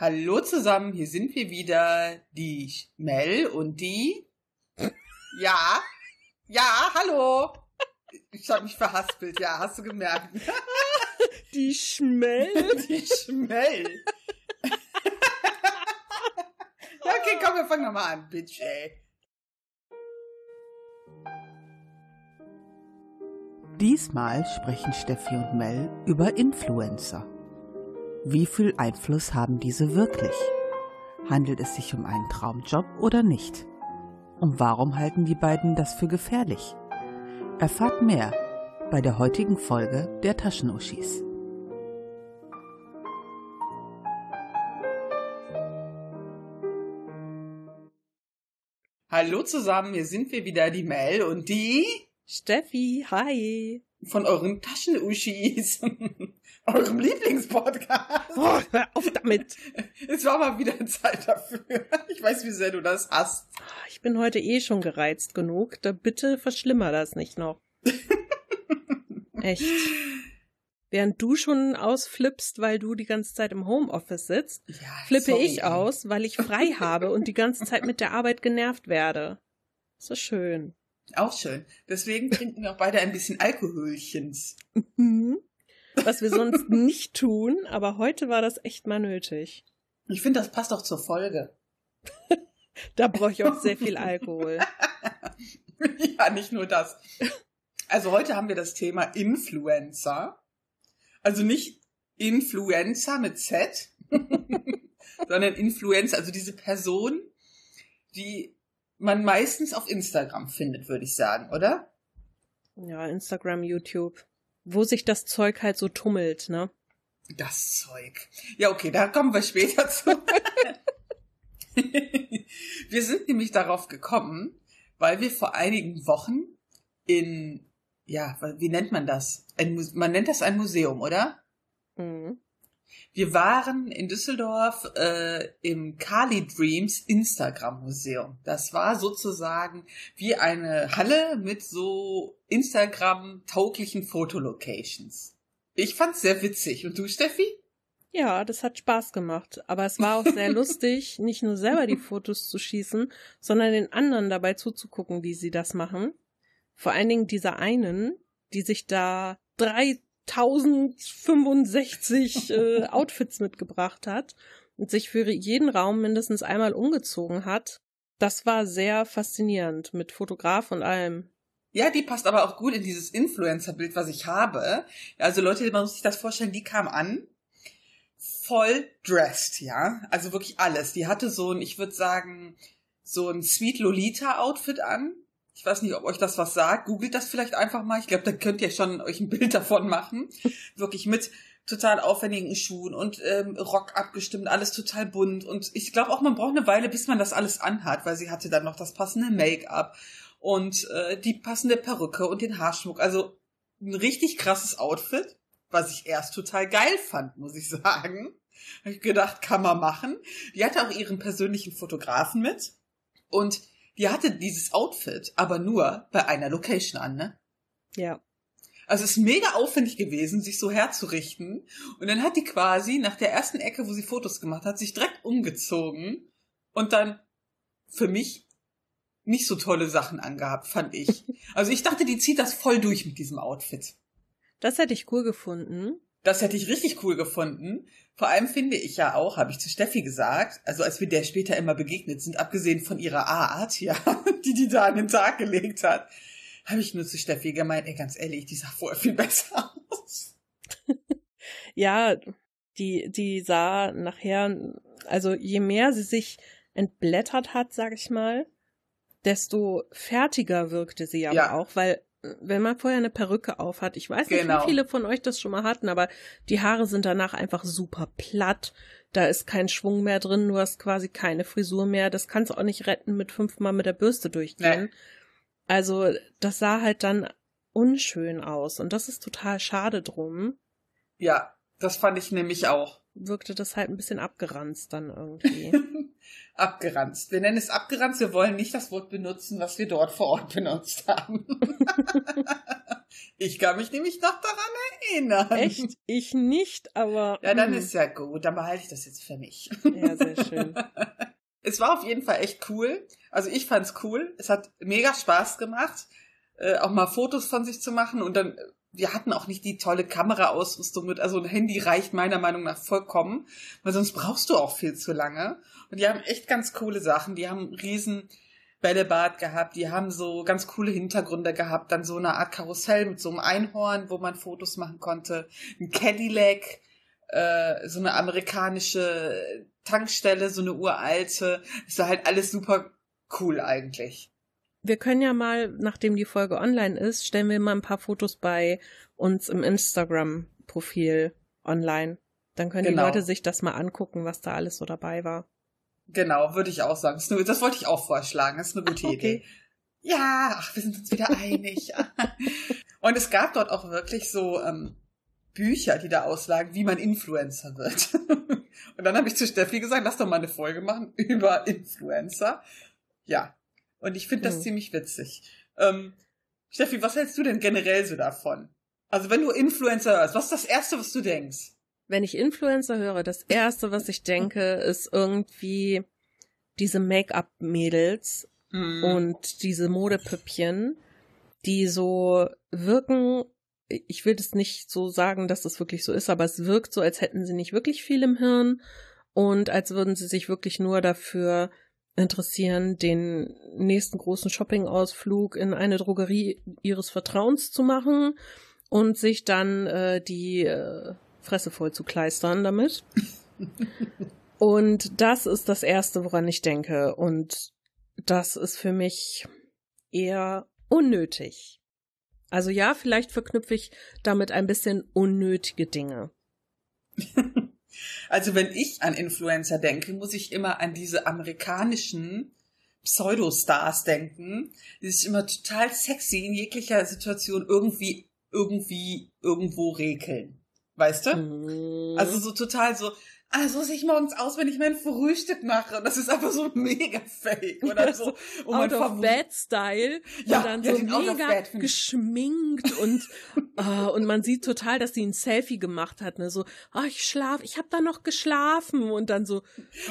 Hallo zusammen, hier sind wir wieder, die Mel und die. Ja, ja, hallo. Ich habe mich verhaspelt, ja, hast du gemerkt. Die Schmell. Die Schmell. ja, okay, komm, wir fangen nochmal an, Bitch, ey. Diesmal sprechen Steffi und Mel über Influencer. Wie viel Einfluss haben diese wirklich? Handelt es sich um einen Traumjob oder nicht? Und warum halten die beiden das für gefährlich? Erfahrt mehr bei der heutigen Folge der Taschenuschis. Hallo zusammen, hier sind wir wieder, die Mel und die Steffi, hi. von euren Taschenuschis, eurem Lieblingspodcast. Oh, hör auf damit. Es war mal wieder Zeit dafür. Ich weiß, wie sehr du das hast. Ich bin heute eh schon gereizt genug. Da bitte verschlimmer das nicht noch. Echt. Während du schon ausflippst, weil du die ganze Zeit im Homeoffice sitzt, Ja, flippe sorry, ich aus, weil ich frei habe und die ganze Zeit mit der Arbeit genervt werde. So schön. Auch schön. Deswegen trinken wir auch beide ein bisschen Alkoholchens. Mhm. Was wir sonst nicht tun, aber heute war das echt mal nötig. Ich finde, das passt auch zur Folge. Da brauche ich auch sehr viel Alkohol. ja, nicht nur das. Also heute haben wir das Thema Influencer. Also nicht Influencer mit Z, sondern Influencer, also diese Person, die man meistens auf Instagram findet, würde ich sagen, oder? Ja, Instagram, YouTube. Wo sich das Zeug halt so tummelt, ne? Das Zeug. Ja, okay, da kommen wir später zu. wir sind nämlich darauf gekommen, weil wir vor einigen Wochen in, ja, wie nennt man das? Ein, man nennt das ein Museum, oder? Mhm. Wir waren in Düsseldorf äh, im Kali Dreams Instagram Museum. Das war sozusagen wie eine Halle mit so Instagram-tauglichen Fotolocations. Ich fand's sehr witzig. Und du, Steffi? Ja, das hat Spaß gemacht. Aber es war auch sehr lustig, nicht nur selber die Fotos zu schießen, sondern den anderen dabei zuzugucken, wie sie das machen. Vor allen Dingen dieser einen, die sich da 3065 äh, Outfits mitgebracht hat und sich für jeden Raum mindestens einmal umgezogen hat. Das war sehr faszinierend mit Fotograf und allem. Ja, die passt aber auch gut in dieses Influencer-Bild, was ich habe. Also Leute, man muss sich das vorstellen, die kam an, voll dressed, ja. Also wirklich alles. Die hatte so ein, ich würde sagen, so ein Sweet Lolita-Outfit an. Ich weiß nicht, ob euch das was sagt. Googelt das vielleicht einfach mal. Ich glaube, da könnt ihr schon euch ein Bild davon machen. Wirklich mit total aufwendigen Schuhen und ähm, Rock abgestimmt, alles total bunt. Und ich glaube auch, man braucht eine Weile, bis man das alles anhat, weil sie hatte dann noch das passende Make-up und äh, die passende Perücke und den Haarschmuck. Also ein richtig krasses Outfit, was ich erst total geil fand, muss ich sagen. Habe ich gedacht, kann man machen. Die hatte auch ihren persönlichen Fotografen mit und die hatte dieses Outfit aber nur bei einer Location an, ne? Ja. Also es ist mega aufwendig gewesen, sich so herzurichten. Und dann hat die quasi nach der ersten Ecke, wo sie Fotos gemacht hat, sich direkt umgezogen und dann für mich nicht so tolle Sachen angehabt, fand ich. Also ich dachte, die zieht das voll durch mit diesem Outfit. Das hätte ich cool gefunden. Das hätte ich richtig cool gefunden. Vor allem finde ich ja auch, habe ich zu Steffi gesagt, also als wir der später immer begegnet sind, abgesehen von ihrer Art, ja, die die da an den Tag gelegt hat, habe ich nur zu Steffi gemeint, ey, ganz ehrlich, die sah vorher viel besser aus. Ja, die, die sah nachher, also je mehr sie sich entblättert hat, sag ich mal, desto fertiger wirkte sie aber Ja. auch, weil wenn man vorher eine Perücke auf hat, ich weiß nicht, Genau. wie viele von euch das schon mal hatten, aber die Haare sind danach einfach super platt. Da ist kein Schwung mehr drin, du hast quasi keine Frisur mehr. Das kannst du auch nicht retten mit fünfmal mit der Bürste durchgehen. Nee. Also, das sah halt dann unschön aus und das ist total schade drum. Ja, das fand ich nämlich auch. Wirkte das halt ein bisschen abgeranzt dann irgendwie. abgeranzt. Wir nennen es abgeranzt, wir wollen nicht das Wort benutzen, was wir dort vor Ort benutzt haben. Ich kann mich nämlich noch daran erinnern. Echt? Ich nicht, aber. Ja, dann hm. ist ja gut. Dann behalte ich das jetzt für mich. Ja, sehr schön. Es war auf jeden Fall echt cool. Also ich fand's cool. Es hat mega Spaß gemacht, äh, auch mal Fotos von sich zu machen. Und dann, wir hatten auch nicht die tolle Kameraausrüstung mit. Also ein Handy reicht meiner Meinung nach vollkommen, weil sonst brauchst du auch viel zu lange. Und die haben echt ganz coole Sachen. Die haben einen riesen Bällebad gehabt. Die haben so ganz coole Hintergründe gehabt. Dann so eine Art Karussell mit so einem Einhorn, wo man Fotos machen konnte. Ein Cadillac äh, so eine amerikanische Tankstelle, so eine uralte. Es war halt alles super cool eigentlich. Wir können ja mal, nachdem die Folge online ist, stellen wir mal ein paar Fotos bei uns im Instagram-Profil online. Dann können Genau. die Leute sich das mal angucken, was da alles so dabei war. Genau, würde ich auch sagen. Das wollte ich auch vorschlagen. Das ist eine gute Ach, okay. Idee. Ja, ach, wir sind uns wieder einig. Und es gab dort auch wirklich so ähm, Bücher, die da auslagen, wie man Influencer wird. Und dann habe ich zu Steffi gesagt, lass doch mal eine Folge machen über Influencer. Ja. Und ich finde das Hm. ziemlich witzig. Ähm, Steffi, was hältst du denn generell so davon? Also wenn du Influencer hörst, was ist das Erste, was du denkst? Wenn ich Influencer höre, das erste, was ich denke, ist irgendwie diese Make-up-Mädels Hm. und diese Modepüppchen, die so wirken, ich will das nicht so sagen, dass das wirklich so ist, aber es wirkt so, als hätten sie nicht wirklich viel im Hirn und als würden sie sich wirklich nur dafür interessieren, den nächsten großen Shopping-Ausflug in eine Drogerie ihres Vertrauens zu machen und sich dann äh, die äh, Fresse voll zu kleistern damit. Und das ist das Erste, woran ich denke. Und das ist für mich eher unnötig. Also ja, vielleicht verknüpfe ich damit ein bisschen unnötige Dinge. Also wenn ich an Influencer denke, muss ich immer an diese amerikanischen Pseudostars denken, die sich immer total sexy in jeglicher Situation irgendwie, irgendwie, irgendwo rekeln. Weißt du? Mhm. Also so total so, ah, so sehe ich morgens aus, wenn ich mein Frühstück mache. Und das ist einfach so mega fake oder Ja, so. man out of bed Style Ja, und dann ja, so mega Bed geschminkt und äh, und man sieht total, dass sie ein Selfie gemacht hat, ne so, ah ich schlaf, ich habe da noch geschlafen und dann so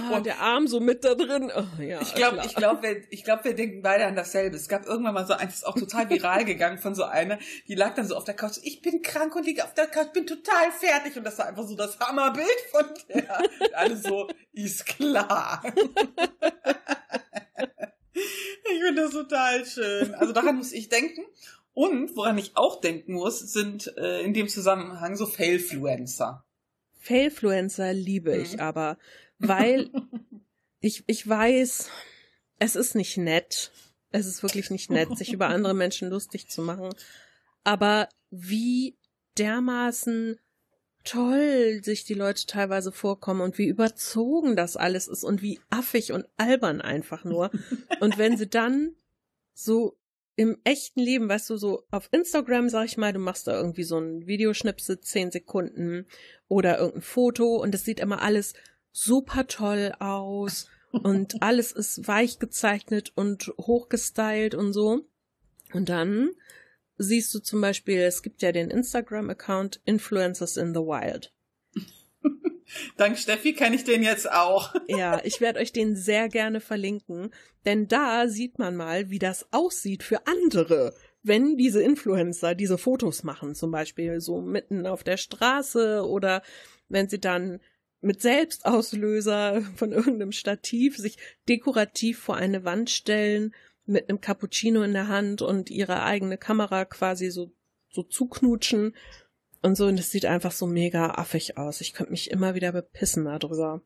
ah, Und- der Arm so mit da drin. Oh, ja, Ich glaube, ich glaube, wir, ich glaube, wir denken beide an dasselbe. Es gab irgendwann mal so eins, ist auch total viral gegangen von so einer, die lag dann so auf der Couch. Ich bin krank und liege auf der Couch, bin total fertig und das war einfach so das Hammerbild von der. Und Alle so, ist klar. ich finde das total schön. Also daran muss ich denken. Und woran ich auch denken muss, sind äh, in dem Zusammenhang so Failfluencer. Failfluencer liebe ich Mhm. aber, weil ich, ich weiß, es ist nicht nett. Es ist wirklich nicht nett, sich über andere Menschen lustig zu machen. Aber wie dermaßen toll sich die Leute teilweise vorkommen und wie überzogen das alles ist und wie affig und albern einfach nur. Und wenn sie dann so im echten Leben, weißt du, so auf Instagram, sag ich mal, du machst da irgendwie so ein Videoschnipsel, zehn Sekunden oder irgendein Foto und es sieht immer alles super toll aus und alles ist weich gezeichnet und hochgestylt und so. Und dann siehst du zum Beispiel, es gibt ja den Instagram-Account Influencers in the Wild. Dank Steffi kenne ich den jetzt auch. Ja, ich werde euch den sehr gerne verlinken, denn da sieht man mal, wie das aussieht für andere, wenn diese Influencer diese Fotos machen, zum Beispiel so mitten auf der Straße oder wenn sie dann mit Selbstauslöser von irgendeinem Stativ sich dekorativ vor eine Wand stellen, mit einem Cappuccino in der Hand und ihre eigene Kamera quasi so, so zuknutschen und so. Und es sieht einfach so mega affig aus. Ich könnte mich immer wieder bepissen darüber.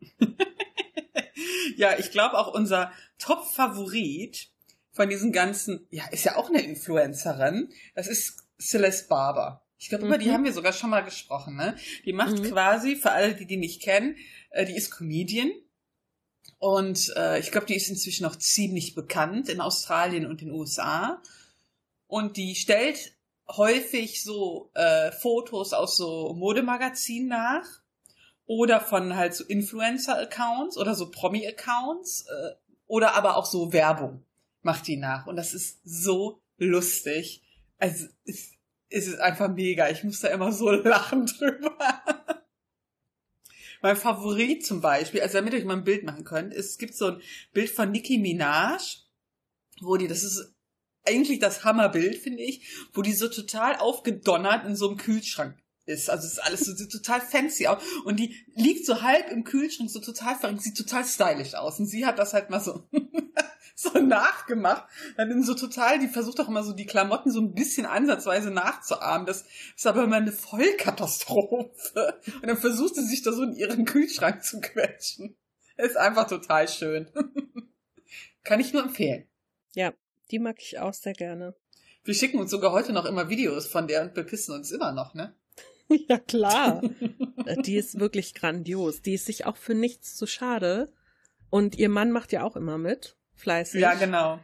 ja, ich glaube auch unser Top-Favorit von diesen ganzen, ja, ist ja auch eine Influencerin. Das ist Celeste Barber. Ich glaube, über die Mhm. haben wir sogar schon mal gesprochen, ne? Die macht Mhm. quasi, für alle, die die nicht kennen, äh, die ist Comedian. Und äh, ich glaube, die ist inzwischen auch ziemlich bekannt in Australien und den USA. Und die stellt häufig so äh, Fotos aus so Modemagazinen nach oder von halt so Influencer-Accounts oder so Promi-Accounts äh, oder aber auch so Werbung macht die nach. Und das ist so lustig. Also, es, es ist einfach mega. Ich muss da immer so lachen drüber. Mein Favorit zum Beispiel, also damit ihr euch mal ein Bild machen könnt, ist, es gibt so ein Bild von Nicki Minaj, wo die, das ist eigentlich das Hammerbild, finde ich, wo die so total aufgedonnert in so einem Kühlschrank ist. Also es ist alles so, sieht total fancy aus. Und die liegt so halb im Kühlschrank, so total verrückt, sieht total stylisch aus. Und sie hat das halt mal so, so nachgemacht. Dann so total, die versucht auch immer so die Klamotten so ein bisschen ansatzweise nachzuahmen. Das ist aber immer eine Vollkatastrophe. Und dann versucht sie sich da so in ihren Kühlschrank zu quetschen. Ist einfach total schön. Kann ich nur empfehlen. Ja, die mag ich auch sehr gerne. Wir schicken uns sogar heute noch immer Videos von der und bepissen uns immer noch, ne? ja, klar. die ist wirklich grandios. Die ist sich auch für nichts zu schade. Und ihr Mann macht ja auch immer mit. Fleißig. Ja, genau.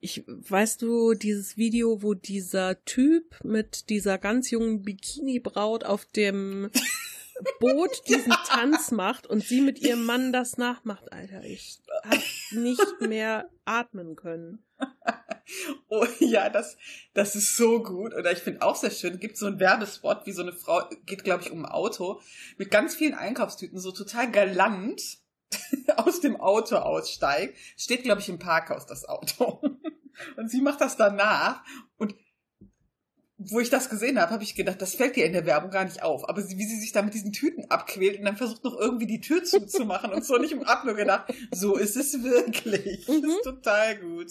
Ich, weißt du, dieses Video, wo dieser Typ mit dieser ganz jungen Bikini-Braut auf dem Boot diesen Tanz macht und sie mit ihrem Mann das nachmacht, Alter, ich hab nicht mehr atmen können. Oh ja, das, das ist so gut. Oder ich finde auch sehr schön, gibt so einen Werbespot, wie so eine Frau, geht glaube ich um ein Auto, mit ganz vielen Einkaufstüten, so total galant aus dem Auto aussteigt. Steht glaube ich im Parkhaus das Auto. Und sie macht das danach und wo ich das gesehen habe, habe ich gedacht, das fällt dir in der Werbung gar nicht auf. Aber sie, wie sie sich da mit diesen Tüten abquält und dann versucht noch irgendwie die Tür zuzumachen und so nicht im Ab nur gedacht, so ist es wirklich. Mhm. Das ist total gut.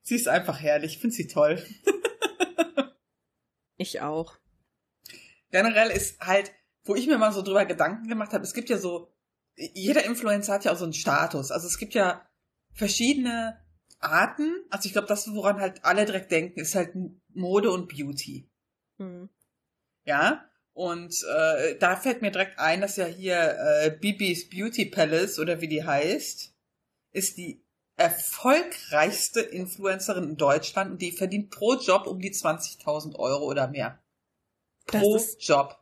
Sie ist einfach herrlich. Ich finde sie toll. ich auch. Generell ist halt, wo ich mir mal so drüber Gedanken gemacht habe, es gibt ja so, jeder Influencer hat ja auch so einen Status. Also es gibt ja verschiedene Arten. Also ich glaube, das, woran halt alle direkt denken, ist halt Mode und Beauty. Mhm. Ja, und äh, da fällt mir direkt ein, dass ja hier äh, Bibis Beauty Palace oder wie die heißt, ist die erfolgreichste Influencerin in Deutschland und die verdient pro Job um die 20.000 Euro oder mehr. Pro Job.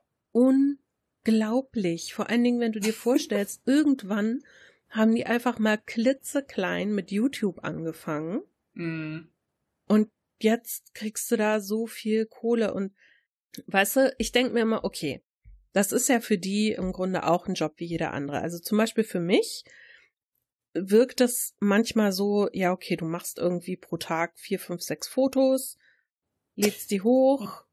Unglaublich. Vor allen Dingen, wenn du dir vorstellst, irgendwann haben die einfach mal klitzeklein mit YouTube angefangen. Mm. Und jetzt kriegst du da so viel Kohle und weißt du, ich denke mir immer, okay, das ist ja für die im Grunde auch ein Job wie jeder andere. Also zum Beispiel für mich wirkt das manchmal so, ja, okay, du machst irgendwie pro Tag vier, fünf, sechs Fotos, lädst die hoch,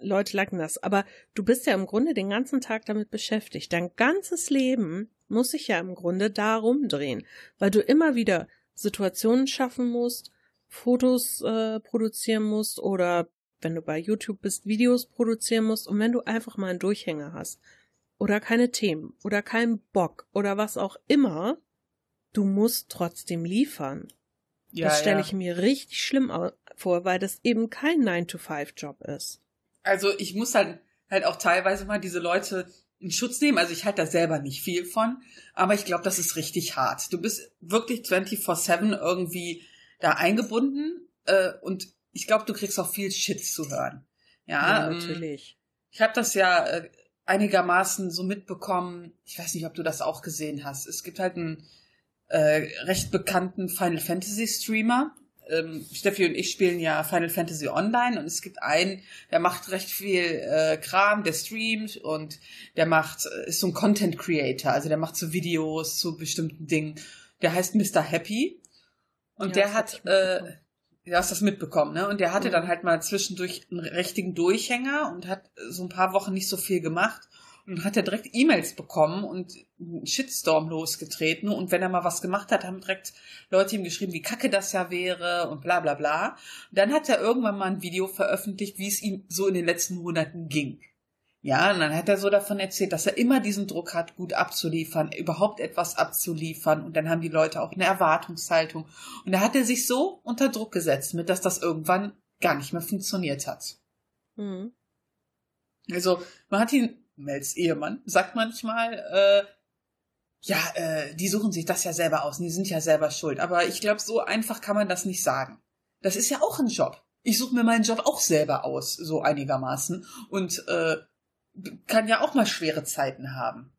Leute liken das. Aber du bist ja im Grunde den ganzen Tag damit beschäftigt. Dein ganzes Leben muss sich ja im Grunde darum drehen, weil du immer wieder Situationen schaffen musst, Fotos äh, produzieren musst oder wenn du bei YouTube bist, Videos produzieren musst und wenn du einfach mal einen Durchhänger hast oder keine Themen oder keinen Bock oder was auch immer, du musst trotzdem liefern. Ja, das stelle ja. ich mir richtig schlimm vor, weil das eben kein 9-to-5-Job ist. Also ich muss halt, halt auch teilweise mal diese Leute in Schutz nehmen. Also ich halte da selber nicht viel von, aber ich glaube, das ist richtig hart. Du bist wirklich 24-7 irgendwie da eingebunden äh, und ich glaube, du kriegst auch viel Shit zu hören. Ja, ja ähm, natürlich. Ich habe das ja äh, einigermaßen so mitbekommen. Ich weiß nicht, ob du das auch gesehen hast. Es gibt halt einen äh, recht bekannten Final Fantasy Streamer. Ähm, Steffi und ich spielen ja Final Fantasy Online und es gibt einen, der macht recht viel äh, Kram, der streamt und der macht, äh, ist so ein Content Creator, also der macht so Videos zu bestimmten Dingen. Der heißt Mr. Happy und ja, der hat, äh, du hast das mitbekommen, ne? Und der hatte mhm. dann halt mal zwischendurch einen richtigen Durchhänger und hat so ein paar Wochen nicht so viel gemacht und hat er direkt E-Mails bekommen und einen Shitstorm losgetreten. Und wenn er mal was gemacht hat, haben direkt Leute ihm geschrieben, wie kacke das ja wäre und bla bla bla. Und dann hat er irgendwann mal ein Video veröffentlicht, wie es ihm so in den letzten Monaten ging. Ja, und dann hat er so davon erzählt, dass er immer diesen Druck hat, gut abzuliefern, überhaupt etwas abzuliefern. Und dann haben die Leute auch eine Erwartungshaltung. Und da hat er sich so unter Druck gesetzt, mit dass das irgendwann gar nicht mehr funktioniert hat. Mhm. Also, man hat ihn Mels Ehemann, sagt manchmal, äh, ja, äh, die suchen sich das ja selber aus, die sind ja selber schuld. Aber ich glaube, so einfach kann man das nicht sagen. Das ist ja auch ein Job. Ich suche mir meinen Job auch selber aus, so einigermaßen. Und äh, kann ja auch mal schwere Zeiten haben.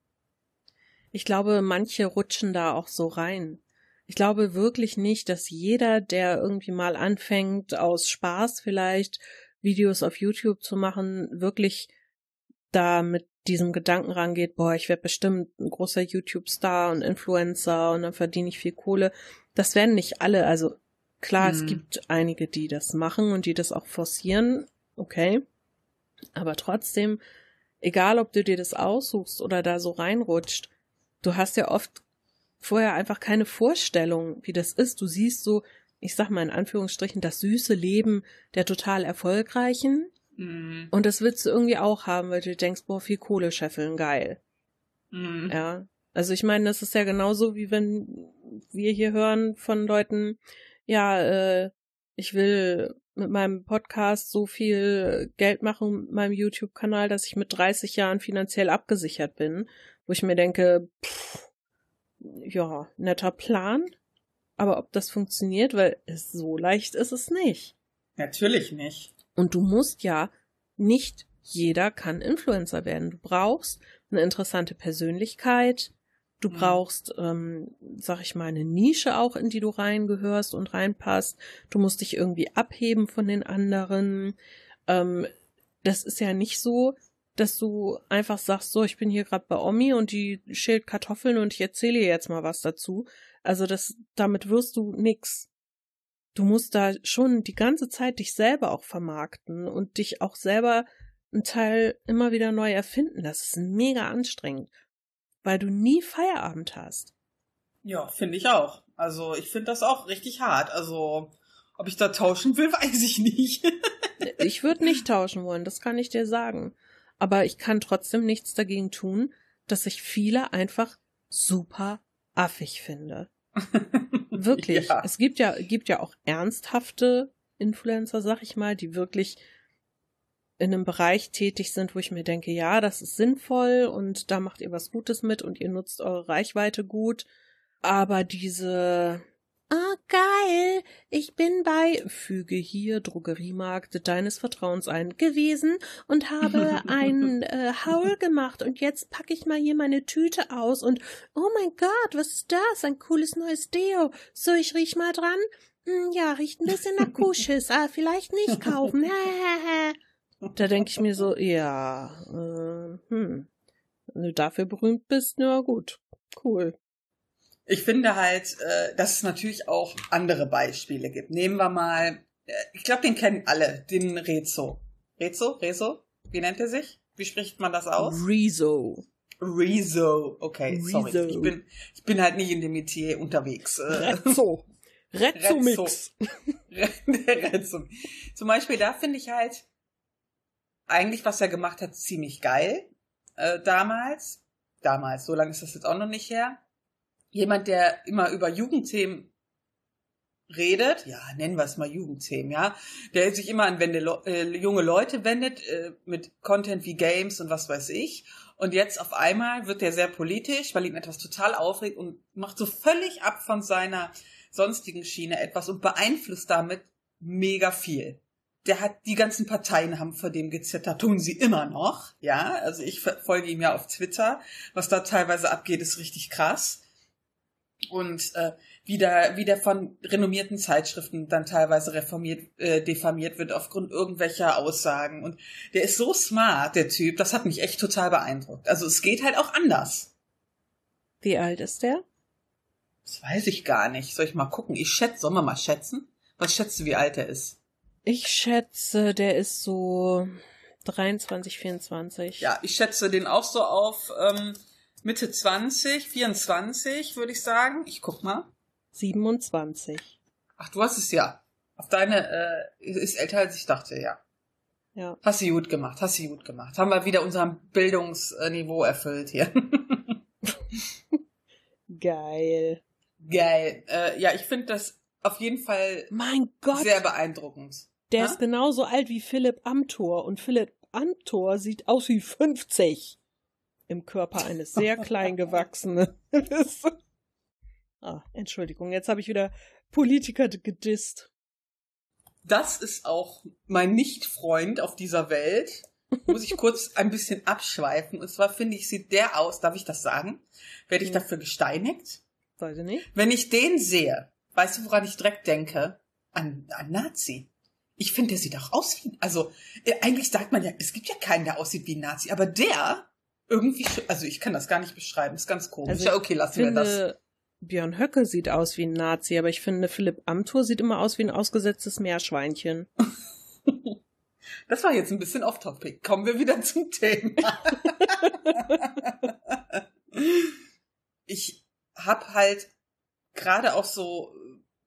Ich glaube, manche rutschen da auch so rein. Ich glaube wirklich nicht, dass jeder, der irgendwie mal anfängt, aus Spaß vielleicht Videos auf YouTube zu machen, wirklich da mit diesem Gedanken rangeht, boah, ich werde bestimmt ein großer YouTube-Star und Influencer und dann verdiene ich viel Kohle. Das werden nicht alle. Also klar, hm. es gibt einige, die das machen und die das auch forcieren. Okay. Aber trotzdem, egal ob du dir das aussuchst oder da so reinrutscht, du hast ja oft vorher einfach keine Vorstellung, wie das ist. Du siehst so, ich sag mal in Anführungsstrichen, das süße Leben der total Erfolgreichen. Mhm. Und das willst du irgendwie auch haben, weil du denkst, boah, viel Kohle scheffeln, geil. Mhm. Ja. Also ich meine, das ist ja genauso, wie wenn wir hier hören von Leuten, ja, äh, ich will mit meinem Podcast so viel Geld machen mit meinem YouTube-Kanal, dass ich mit 30 Jahren finanziell abgesichert bin, wo ich mir denke, pff, ja, netter Plan, aber ob das funktioniert, weil so leicht ist es nicht. Natürlich nicht. Und du musst ja nicht jeder kann Influencer werden. Du brauchst eine interessante Persönlichkeit. Du mhm. brauchst, ähm, sag ich mal, eine Nische auch, in die du reingehörst und reinpasst. Du musst dich irgendwie abheben von den anderen. Ähm, das ist ja nicht so, dass du einfach sagst, so, ich bin hier gerade bei Omi und die schält Kartoffeln und ich erzähle ihr jetzt mal was dazu. Also das, damit wirst du nix. Du musst da schon die ganze Zeit dich selber auch vermarkten und dich auch selber einen Teil immer wieder neu erfinden. Das ist mega anstrengend, weil du nie Feierabend hast. Ja, finde ich auch. Also ich finde das auch richtig hart. Also ob ich da tauschen will, weiß ich nicht. ich würde nicht tauschen wollen, das kann ich dir sagen aber ich kann trotzdem nichts dagegen tun, dass ich viele einfach super affig finde. wirklich. Ja. Es gibt ja, gibt ja auch ernsthafte Influencer, sag ich mal, die wirklich in einem Bereich tätig sind, wo ich mir denke, ja, das ist sinnvoll und da macht ihr was Gutes mit und ihr nutzt eure Reichweite gut. Aber diese Ah, geil. Ich bin bei Füge hier Drogeriemarkt deines Vertrauens ein gewesen und habe ein äh, Haul gemacht und jetzt packe ich mal hier meine Tüte aus und oh mein Gott, was ist das? Ein cooles neues Deo. So, ich riech mal dran. Hm, ja, riecht ein bisschen nach Kuhschiss. Ah, vielleicht nicht kaufen. da denke ich mir so, ja, äh, hm, wenn du dafür berühmt bist, na gut, cool. Ich finde halt, äh, dass es natürlich auch andere Beispiele gibt. Nehmen wir mal, äh, ich glaube, den kennen alle, den Rezo. Rezo? Rezo? Wie nennt er sich? Wie spricht man das aus? Rezo. Rezo. Okay, Rezo. sorry. Ich bin, ich bin halt nicht in dem Metier unterwegs. Äh. Rezzo. Rezzo-Mix. Rezzo. Zum Beispiel, da finde ich halt eigentlich, was er gemacht hat, ziemlich geil. Äh, damals. Damals, so lange ist das jetzt auch noch nicht her jemand, der immer über Jugendthemen redet, ja, nennen wir es mal Jugendthemen, ja, der sich immer an Wende, äh, junge Leute wendet, äh, mit Content wie Games und was weiß ich. Und jetzt auf einmal wird der sehr politisch, weil ihn etwas total aufregt und macht so völlig ab von seiner sonstigen Schiene etwas und beeinflusst damit mega viel. Der hat die ganzen Parteien haben vor dem gezittert, tun sie immer noch, ja. Also ich folge ihm ja auf Twitter, was da teilweise abgeht, ist richtig krass und äh, wie, der, wie der von renommierten Zeitschriften dann teilweise reformiert, äh, diffamiert wird aufgrund irgendwelcher Aussagen. Und der ist so smart, der Typ, das hat mich echt total beeindruckt. Also es geht halt auch anders. Wie alt ist der? Das weiß ich gar nicht. Soll ich mal gucken? Ich schätze, sollen wir mal schätzen? Was schätzt du, wie alt er ist? Ich schätze, der ist so 23, 24. Ja, ich schätze den auch so auf ähm, Mitte 20, 24, würde ich sagen. Ich guck mal. 27. Ach, du hast es ja. Auf deine, äh, ist älter als ich dachte, ja. Ja. Hast du gut gemacht, hast du gut gemacht. Haben wir wieder unser Bildungsniveau erfüllt hier. Geil. Geil. Äh, ja, ich finde das auf jeden Fall mein Gott. sehr beeindruckend. Der ha? ist genauso alt wie Philipp Amthor und Philipp Amthor sieht aus wie 50 im Körper eines sehr klein gewachsenen. ah, Entschuldigung, jetzt habe ich wieder Politiker gedisst. Das ist auch mein Nicht-Freund auf dieser Welt. Muss ich kurz ein bisschen abschweifen. Und zwar finde ich, sieht der aus, darf ich das sagen? Werde ich dafür gesteinigt? Weiß ich nicht. Wenn ich den sehe, weißt du, woran ich direkt denke? An, an Nazi. ich finde, der sieht auch aus wie, also äh, eigentlich sagt man ja, es gibt ja keinen, der aussieht wie ein Nazi, aber der irgendwie, also ich kann das gar nicht beschreiben, ist ganz komisch. Also ja, okay, lassen wir das. Björn Höcke sieht aus wie ein Nazi, aber ich finde, Philipp Amthor sieht immer aus wie ein ausgesetztes Meerschweinchen. Das war jetzt ein bisschen off-topic. Kommen wir wieder zum Thema. ich hab halt gerade auch so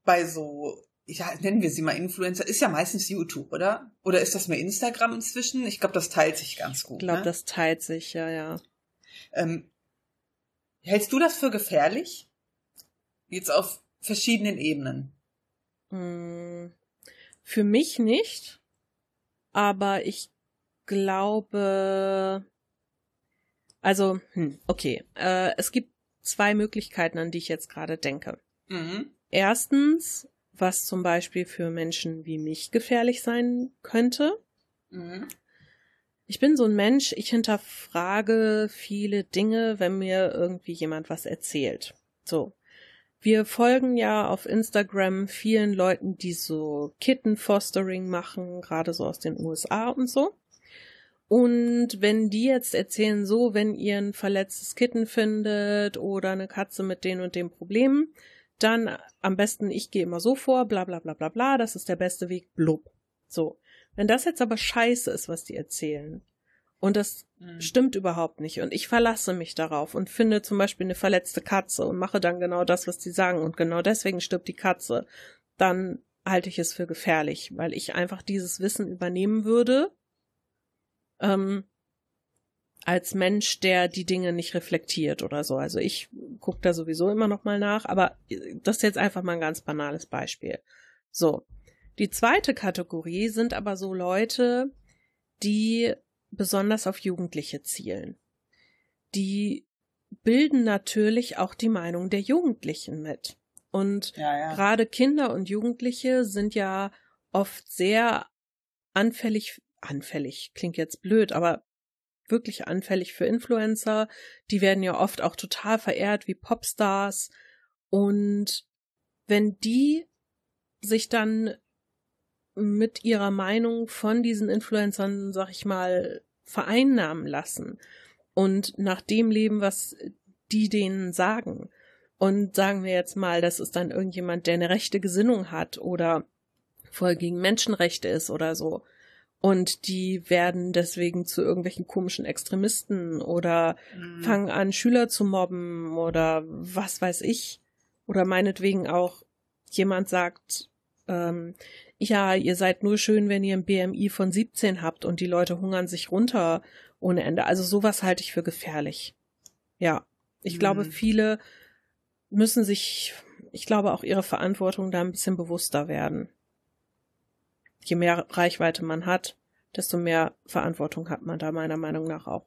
bei so, ja, nennen wir sie mal Influencer, ist ja meistens YouTube, oder? Oder ist das mehr Instagram inzwischen? Ich glaube, das teilt sich ganz gut. Ich glaube, ne? das teilt sich, ja, ja. Ähm, hältst du das für gefährlich? Jetzt auf verschiedenen Ebenen. Hm, Für mich nicht, aber ich glaube, also, hm, okay, äh, es gibt zwei Möglichkeiten, an die ich jetzt gerade denke. Mhm. Erstens, was zum Beispiel für Menschen wie mich gefährlich sein könnte. Mhm. Ich bin so ein Mensch, ich hinterfrage viele Dinge, wenn mir irgendwie jemand was erzählt. So. Wir folgen ja auf Instagram vielen Leuten, die so Kitten-Fostering machen, gerade so aus den USA und so. Und wenn die jetzt erzählen, so, wenn ihr ein verletztes Kitten findet oder eine Katze mit den und den Problemen, dann am besten, ich gehe immer so vor, bla bla bla bla bla, das ist der beste Weg, blub. So. Wenn das jetzt aber scheiße ist, was die erzählen, und das Mhm. stimmt überhaupt nicht, und ich verlasse mich darauf und finde zum Beispiel eine verletzte Katze und mache dann genau das, was die sagen, und genau deswegen stirbt die Katze, dann halte ich es für gefährlich, weil ich einfach dieses Wissen übernehmen würde, ähm, als Mensch, der die Dinge nicht reflektiert oder so. Also ich gucke da sowieso immer noch mal nach, aber das ist jetzt einfach mal ein ganz banales Beispiel. So. Die zweite Kategorie sind aber so Leute, die besonders auf Jugendliche zielen. Die bilden natürlich auch die Meinung der Jugendlichen mit. Und Ja, ja. gerade Kinder und Jugendliche sind ja oft sehr anfällig, anfällig klingt jetzt blöd, aber wirklich anfällig für Influencer. Die werden ja oft auch total verehrt wie Popstars. Und wenn die sich dann mit ihrer Meinung von diesen Influencern, sag ich mal, vereinnahmen lassen und nach dem leben, was die denen sagen. Und sagen wir jetzt mal, das ist dann irgendjemand, der eine rechte Gesinnung hat oder voll gegen Menschenrechte ist oder so. Und die werden deswegen zu irgendwelchen komischen Extremisten oder Mhm. fangen an, Schüler zu mobben oder was weiß ich. Oder meinetwegen auch jemand sagt, ähm, ja, ihr seid nur schön, wenn ihr ein BMI von 17 habt und die Leute hungern sich runter ohne Ende. Also sowas halte ich für gefährlich. Ja, ich Mhm. glaube, viele müssen sich, ich glaube, auch ihre Verantwortung da ein bisschen bewusster werden. Je mehr Reichweite man hat, desto mehr Verantwortung hat man da meiner Meinung nach auch.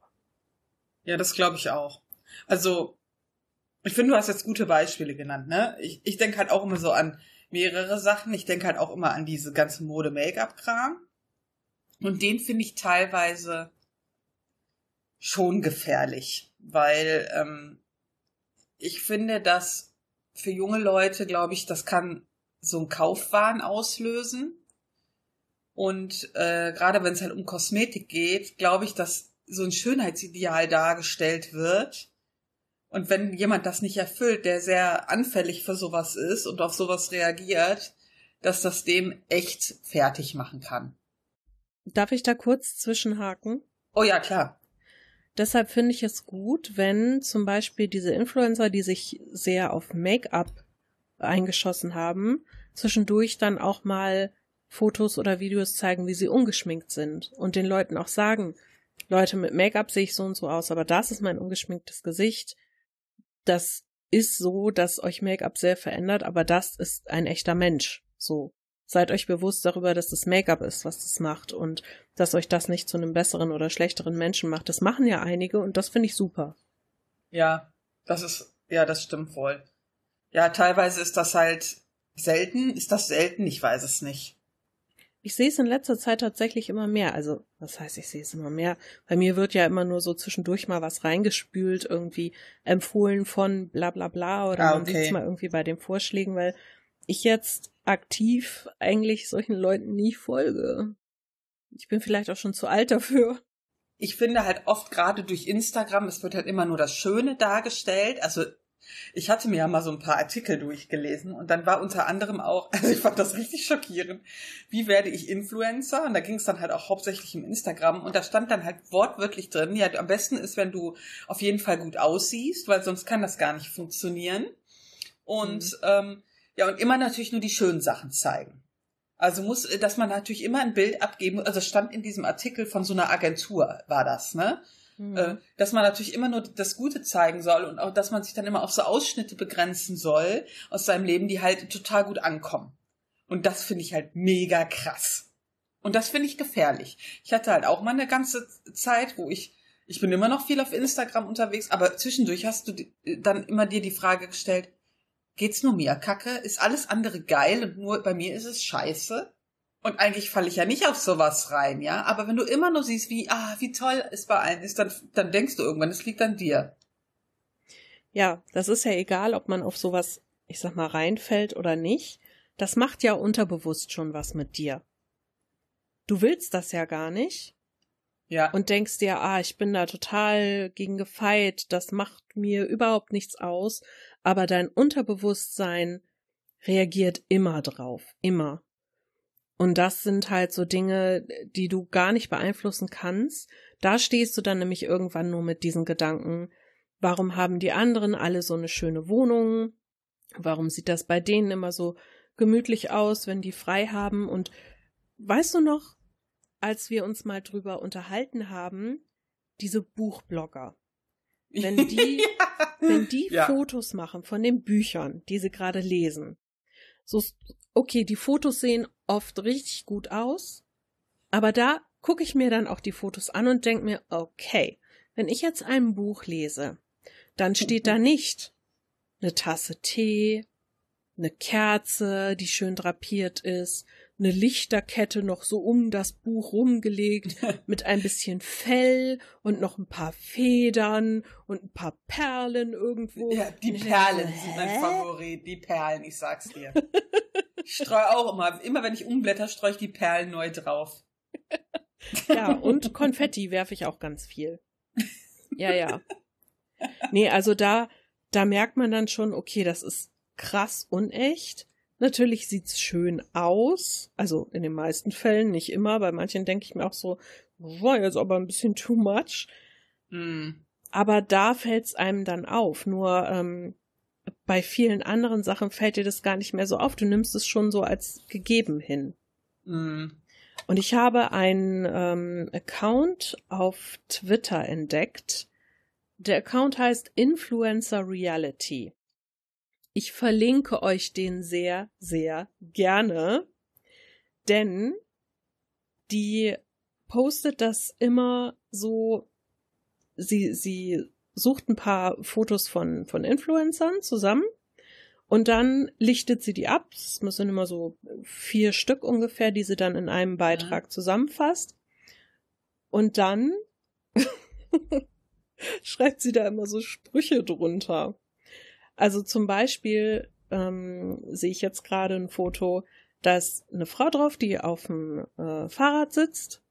Ja, das glaube ich auch. Also, ich finde, du hast jetzt gute Beispiele genannt, ne? Ich, ich denke halt auch immer so an mehrere Sachen. Ich denke halt auch immer an diese ganze Mode-Make-up-Kram. Und den finde ich teilweise schon gefährlich, weil ähm, ich finde, dass für junge Leute, glaube ich, das kann so ein Kaufwahn auslösen. Und äh, gerade wenn es halt um Kosmetik geht, glaube ich, dass so ein Schönheitsideal dargestellt wird. Und wenn jemand das nicht erfüllt, der sehr anfällig für sowas ist und auf sowas reagiert, dass das dem echt fertig machen kann. Darf ich da kurz zwischenhaken? Oh ja, klar. Deshalb finde ich es gut, wenn zum Beispiel diese Influencer, die sich sehr auf Make-up eingeschossen haben, zwischendurch dann auch mal Fotos oder Videos zeigen, wie sie ungeschminkt sind und den Leuten auch sagen, Leute, mit Make-up sehe ich so und so aus, aber das ist mein ungeschminktes Gesicht. Das ist so, dass euch Make-up sehr verändert, aber das ist ein echter Mensch. So. Seid euch bewusst darüber, dass das Make-up ist, was das macht und dass euch das nicht zu einem besseren oder schlechteren Menschen macht. Das machen ja einige und das finde ich super. Ja, das ist, ja, das stimmt wohl. Ja, teilweise ist das halt selten. Ist das selten? Ich weiß es nicht. Ich sehe es in letzter Zeit tatsächlich immer mehr. Also, was heißt, ich sehe es immer mehr? Bei mir wird ja immer nur so zwischendurch mal was reingespült, irgendwie empfohlen von bla bla bla oder Ah, man sieht es okay. mal irgendwie bei den Vorschlägen, weil ich jetzt aktiv eigentlich solchen Leuten nie folge. Ich bin vielleicht auch schon zu alt dafür. Ich finde halt oft gerade durch Instagram, es wird halt immer nur das Schöne dargestellt. Also ich hatte mir ja mal so ein paar Artikel durchgelesen und dann war unter anderem auch, also ich fand das richtig schockierend, wie werde ich Influencer? Und da ging es dann halt auch hauptsächlich im Instagram und da stand dann halt wortwörtlich drin, ja, am besten ist, wenn du auf jeden Fall gut aussiehst, weil sonst kann das gar nicht funktionieren. Und mhm. ähm, ja, und immer natürlich nur die schönen Sachen zeigen. Also muss, dass man natürlich immer ein Bild abgeben, also stand in diesem Artikel von so einer Agentur, war das, ne? Mhm. Äh, dass man natürlich immer nur das Gute zeigen soll und auch, dass man sich dann immer auf so Ausschnitte begrenzen soll aus seinem Leben, die halt total gut ankommen. Und das finde ich halt mega krass. Und das finde ich gefährlich. Ich hatte halt auch mal eine ganze Zeit, wo ich, ich bin immer noch viel auf Instagram unterwegs, aber zwischendurch hast du dann immer dir die Frage gestellt, geht's nur mir kacke? Ist alles andere geil und nur bei mir ist es scheiße? Und eigentlich falle ich ja nicht auf sowas rein, ja. Aber wenn du immer nur siehst, wie, ah, wie toll es bei allen ist, dann, dann denkst du irgendwann, es liegt an dir. Ja, das ist ja egal, ob man auf sowas, ich sag mal, reinfällt oder nicht. Das macht ja unterbewusst schon was mit dir. Du willst das ja gar nicht. Ja. Und denkst dir, ah, ich bin da total gegen gefeit, das macht mir überhaupt nichts aus. Aber dein Unterbewusstsein reagiert immer drauf. Immer. Und das sind halt so Dinge, die du gar nicht beeinflussen kannst. Da stehst du dann nämlich irgendwann nur mit diesen Gedanken, warum haben die anderen alle so eine schöne Wohnung? Warum sieht das bei denen immer so gemütlich aus, wenn die frei haben? Und weißt du noch, als wir uns mal drüber unterhalten haben, diese Buchblogger, wenn die, ja. wenn die ja. Fotos machen von den Büchern, die sie gerade lesen, so, okay, die Fotos sehen oft richtig gut aus, aber da gucke ich mir dann auch die Fotos an und denke mir, okay, wenn ich jetzt ein Buch lese, dann steht da nicht eine Tasse Tee, eine Kerze, die schön drapiert ist, eine Lichterkette noch so um das Buch rumgelegt mit ein bisschen Fell und noch ein paar Federn und ein paar Perlen irgendwo. Ja, die Perlen sind mein Favorit, die Perlen, ich sag's dir. ich streue auch immer, immer wenn ich umblätter, streue ich die Perlen neu drauf. ja, und Konfetti werfe ich auch ganz viel. Ja, ja. Nee, also da, da merkt man dann schon, okay, das ist krass unecht. Natürlich sieht's schön aus, also in den meisten Fällen, nicht immer. Bei manchen denke ich mir auch so, war jetzt aber ein bisschen too much. Mm. Aber da fällt's einem dann auf. Nur ähm, bei vielen anderen Sachen fällt dir das gar nicht mehr so auf. Du nimmst es schon so als gegeben hin. Mm. Und ich habe einen ähm, Account auf Twitter entdeckt. Der Account heißt Influencer Reality. Ich verlinke euch den sehr, sehr gerne, denn die postet das immer so, sie, sie sucht ein paar Fotos von, von Influencern zusammen und dann lichtet sie die ab. Es müssen immer so vier Stück ungefähr, die sie dann in einem Beitrag ja. zusammenfasst. Und dann schreibt sie da immer so Sprüche drunter. Also zum Beispiel ähm, sehe ich jetzt gerade ein Foto, da ist eine Frau drauf, die auf dem äh, Fahrrad sitzt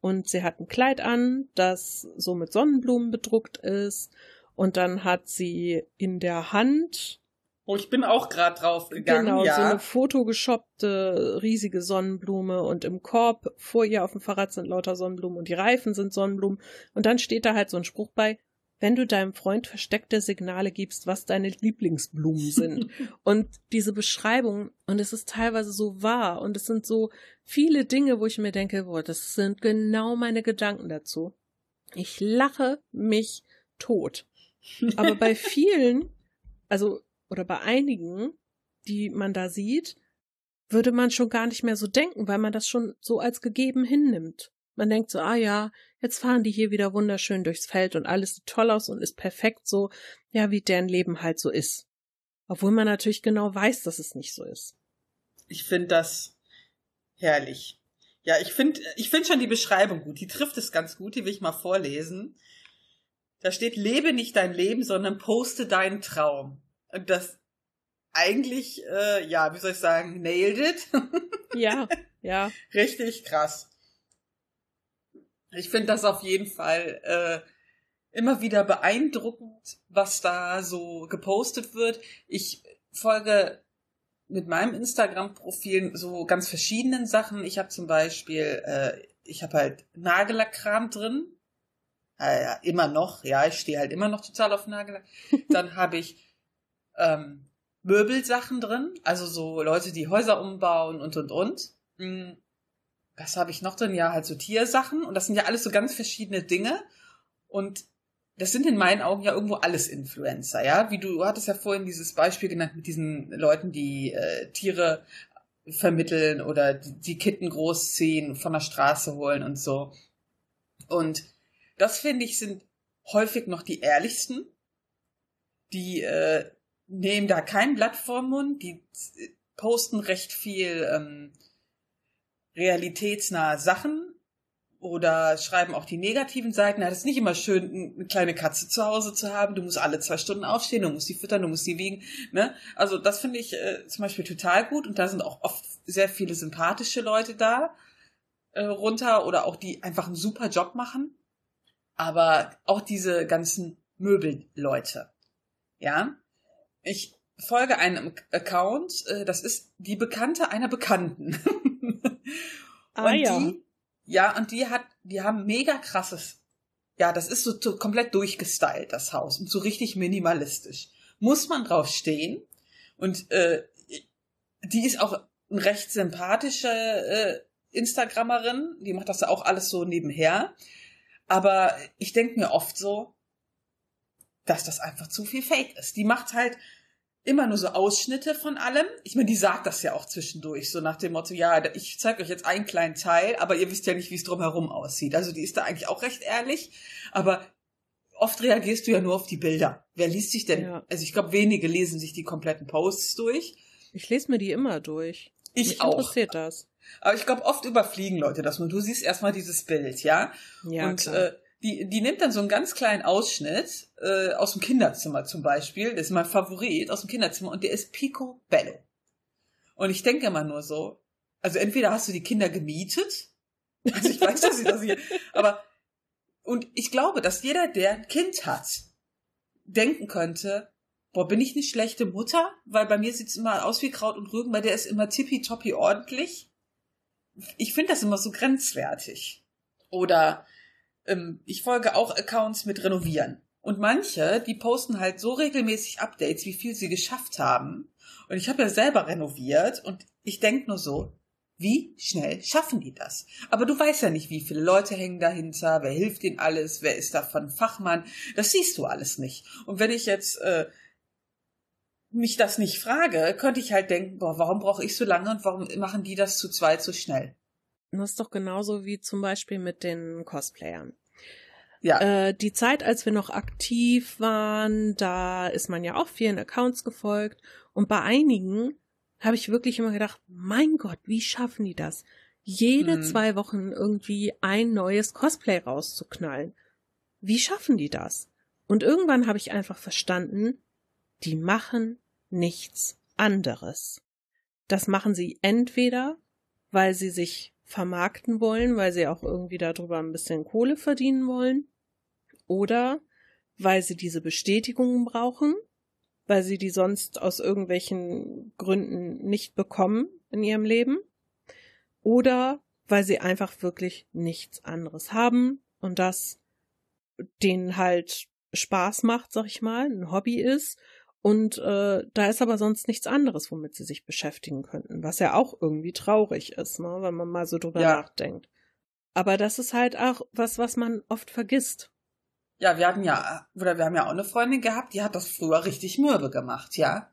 und sie hat ein Kleid an, das so mit Sonnenblumen bedruckt ist und dann hat sie in der Hand Oh, ich bin auch gerade drauf gegangen. Genau, ja. so eine fotogeshoppte riesige Sonnenblume und im Korb vor ihr auf dem Fahrrad sind lauter Sonnenblumen und die Reifen sind Sonnenblumen und dann steht da halt so ein Spruch bei, wenn du deinem Freund versteckte Signale gibst, was deine Lieblingsblumen sind. und diese Beschreibung, und es ist teilweise so wahr, und es sind so viele Dinge, wo ich mir denke, boah, das sind genau meine Gedanken dazu. Ich lache mich tot. Aber bei vielen, also, oder bei einigen, die man da sieht, würde man schon gar nicht mehr so denken, weil man das schon so als gegeben hinnimmt. Man denkt so, ah ja, jetzt fahren die hier wieder wunderschön durchs Feld und alles sieht toll aus und ist perfekt so, ja, wie deren Leben halt so ist. Obwohl man natürlich genau weiß, dass es nicht so ist. Ich finde das herrlich. Ja, ich finde, ich finde schon die Beschreibung gut. Die trifft es ganz gut. Die will ich mal vorlesen. Da steht, lebe nicht dein Leben, sondern poste deinen Traum. Und das, eigentlich, äh, ja, wie soll ich sagen, nailed it. ja, ja. Richtig krass. Ich finde das auf jeden Fall äh, immer wieder beeindruckend, was da so gepostet wird. Ich folge mit meinem Instagram-Profil so ganz verschiedenen Sachen. Ich habe zum Beispiel, äh, ich habe halt Nagellackkram drin. Äh, ja, immer noch, ja, ich stehe halt immer noch total auf Nagellack. Dann habe ich ähm, Möbelsachen drin, also so Leute, die Häuser umbauen und und und. Was habe ich noch drin? Ja, halt so Tiersachen und das sind ja alles so ganz verschiedene Dinge. Und das sind in meinen Augen ja irgendwo alles Influencer, ja? Wie du, du hattest ja vorhin dieses Beispiel genannt mit diesen Leuten, die äh, Tiere vermitteln oder die, die Kitten großziehen, von der Straße holen und so. Und das finde ich sind häufig noch die ehrlichsten. Die äh, nehmen da kein Blatt vorm Mund, die posten recht viel ähm, realitätsnahe Sachen oder schreiben auch die negativen Seiten. Es ist nicht immer schön, eine kleine Katze zu Hause zu haben. Du musst alle zwei Stunden aufstehen, du musst die füttern, du musst die wiegen. Ne? Also das finde ich äh, zum Beispiel total gut und da sind auch oft sehr viele sympathische Leute da äh, runter oder auch die einfach einen super Job machen. Aber auch diese ganzen Möbelleute. Ja, ich folge einem Account, äh, das ist die Bekannte einer Bekannten. ah, und ja. die ja, und die hat, die haben mega krasses. Ja, das ist so, so komplett durchgestylt, das Haus. Und so richtig minimalistisch. Muss man drauf stehen. Und äh, die ist auch eine recht sympathische äh, Instagrammerin. Die macht das ja auch alles so nebenher. Aber ich denke mir oft so, dass das einfach zu viel Fake ist. Die macht halt immer nur so Ausschnitte von allem. Ich meine, die sagt das ja auch zwischendurch, so nach dem Motto, ja, ich zeige euch jetzt einen kleinen Teil, aber ihr wisst ja nicht, wie es drumherum aussieht. Also die ist da eigentlich auch recht ehrlich, aber oft reagierst du ja nur auf die Bilder. Wer liest sich denn? Ja. Also ich glaube, wenige lesen sich die kompletten Posts durch. Ich lese mir die immer durch. Ich Mich auch. interessiert das. Aber ich glaube, oft überfliegen Leute das nur. Du siehst erstmal dieses Bild, ja? Ja, und klar. äh, die, die nimmt dann so einen ganz kleinen Ausschnitt äh, aus dem Kinderzimmer zum Beispiel. Das ist mein Favorit aus dem Kinderzimmer und der ist Pico Bello. Und ich denke immer nur so, also entweder hast du die Kinder gemietet, also ich weiß, dass sie das hier, aber und ich glaube, dass jeder, der ein Kind hat, denken könnte, boah, bin ich eine schlechte Mutter? Weil bei mir sieht's immer aus wie Kraut und Rüben, bei der ist immer tippitoppi ordentlich. Ich finde das immer so grenzwertig. Oder ähm, ich folge auch Accounts mit Renovieren. Und manche, die posten halt so regelmäßig Updates, wie viel sie geschafft haben. Und ich habe ja selber renoviert und ich denk nur so, wie schnell schaffen die das? Aber du weißt ja nicht, wie viele Leute hängen dahinter, wer hilft ihnen alles, wer ist davon Fachmann. Das siehst du alles nicht. Und wenn ich jetzt äh, mich das nicht frage, könnte ich halt denken, boah, warum brauche ich so lange und warum machen die das zu zweit so schnell? Das ist doch genauso wie zum Beispiel mit den Cosplayern. Ja, Äh, die Zeit, als wir noch aktiv waren, da ist man ja auch vielen Accounts gefolgt. Und bei einigen habe ich wirklich immer gedacht, mein Gott, wie schaffen die das? Jede Hm. zwei Wochen irgendwie ein neues Cosplay rauszuknallen. Wie schaffen die das? Und irgendwann habe ich einfach verstanden, die machen nichts anderes. Das machen sie entweder, weil sie sich vermarkten wollen, weil sie auch irgendwie darüber ein bisschen Kohle verdienen wollen, oder weil sie diese Bestätigungen brauchen, weil sie die sonst aus irgendwelchen Gründen nicht bekommen in ihrem Leben, oder weil sie einfach wirklich nichts anderes haben und das denen halt Spaß macht, sag ich mal, ein Hobby ist und äh, da ist aber sonst nichts anderes, womit sie sich beschäftigen könnten, was ja auch irgendwie traurig ist, ne, wenn man mal so drüber Ja. nachdenkt. Aber das ist halt auch was, was man oft vergisst. Ja, wir hatten ja, oder wir haben ja auch eine Freundin gehabt, die hat das früher richtig mürbe gemacht, ja.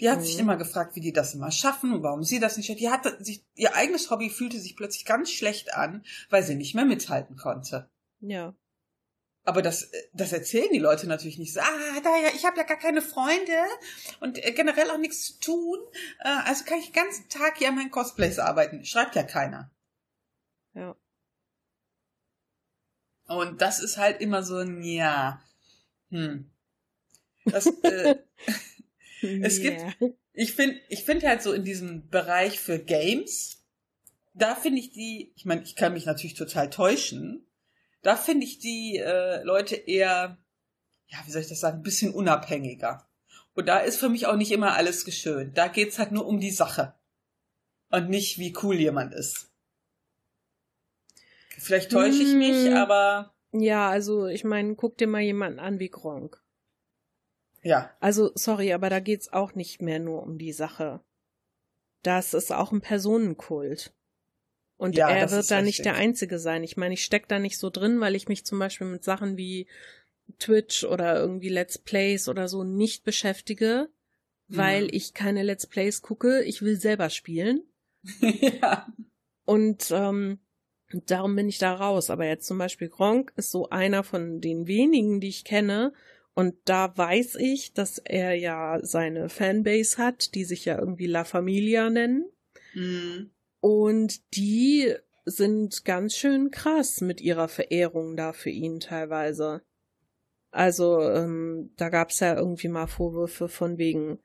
Die hat Mhm. sich immer gefragt, wie die das immer schaffen und warum sie das nicht schafft. Die hatte sich, ihr eigenes Hobby fühlte sich plötzlich ganz schlecht an, weil sie nicht mehr mithalten konnte. Ja. Aber das, das erzählen die Leute natürlich nicht so. Ah, da ja, ich habe ja gar keine Freunde und äh, generell auch nichts zu tun. Äh, also kann ich den ganzen Tag hier an meinen Cosplays arbeiten. Schreibt ja keiner. Ja. Und das ist halt immer so ein Ja. Hm. Das, äh, Es gibt, ich finde, ich finde halt so in diesem Bereich für Games, da finde ich die, ich meine, ich kann mich natürlich total täuschen, da finde ich die äh, Leute eher, ja, wie soll ich das sagen, ein bisschen unabhängiger. Und da ist für mich auch nicht immer alles geschönt. Da geht's halt nur um die Sache. Und nicht, wie cool jemand ist. Vielleicht täusche ich mich, Hm. aber Ja, also ich meine, guck dir mal jemanden an wie Gronk. ja. Also, sorry, aber da geht's auch nicht mehr nur um die Sache. Das ist auch ein Personenkult. Und Ja, er wird da richtig. nicht der Einzige sein. Ich meine, ich steck da nicht so drin, weil ich mich zum Beispiel mit Sachen wie Twitch oder irgendwie Let's Plays oder so nicht beschäftige, weil Mhm. ich keine Let's Plays gucke. Ich will selber spielen. ja. Und ähm, darum bin ich da raus. Aber jetzt zum Beispiel Gronk ist so einer von den wenigen, die ich kenne. Und da weiß ich, dass er ja seine Fanbase hat, die sich ja irgendwie La Familia nennen. Mhm. Und die sind ganz schön krass mit ihrer Verehrung da für ihn teilweise. Also, ähm, da gab's ja irgendwie mal Vorwürfe von wegen,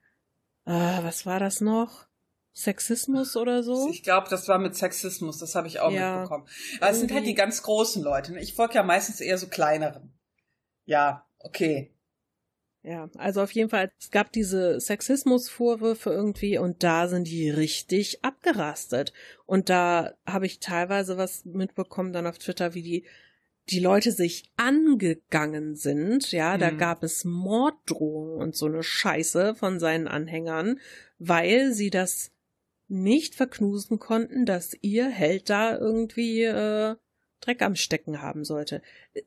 äh, was war das noch? Sexismus oder so? Ich glaube, das war mit Sexismus, das habe ich auch Ja. mitbekommen. Aber es sind halt die ganz großen Leute. ne? Ich folge ja meistens eher so kleineren. Ja, okay. Ja, also auf jeden Fall, es gab diese Sexismusvorwürfe irgendwie und da sind die richtig abgerastet. Und da habe ich teilweise was mitbekommen dann auf Twitter, wie die, die Leute sich angegangen sind. Ja, da Mhm. gab es Morddrohungen und so eine Scheiße von seinen Anhängern, weil sie das nicht verknusen konnten, dass ihr Held da irgendwie äh, Dreck am Stecken haben sollte.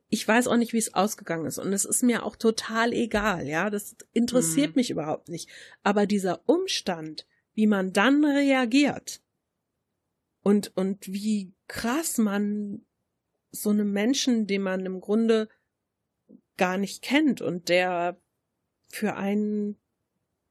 Ich weiß auch nicht, wie es ausgegangen ist und es ist mir auch total egal, ja, das interessiert Mhm. mich überhaupt nicht. Aber dieser Umstand, wie man dann reagiert und und wie krass man so einem Menschen, den man im Grunde gar nicht kennt und der für einen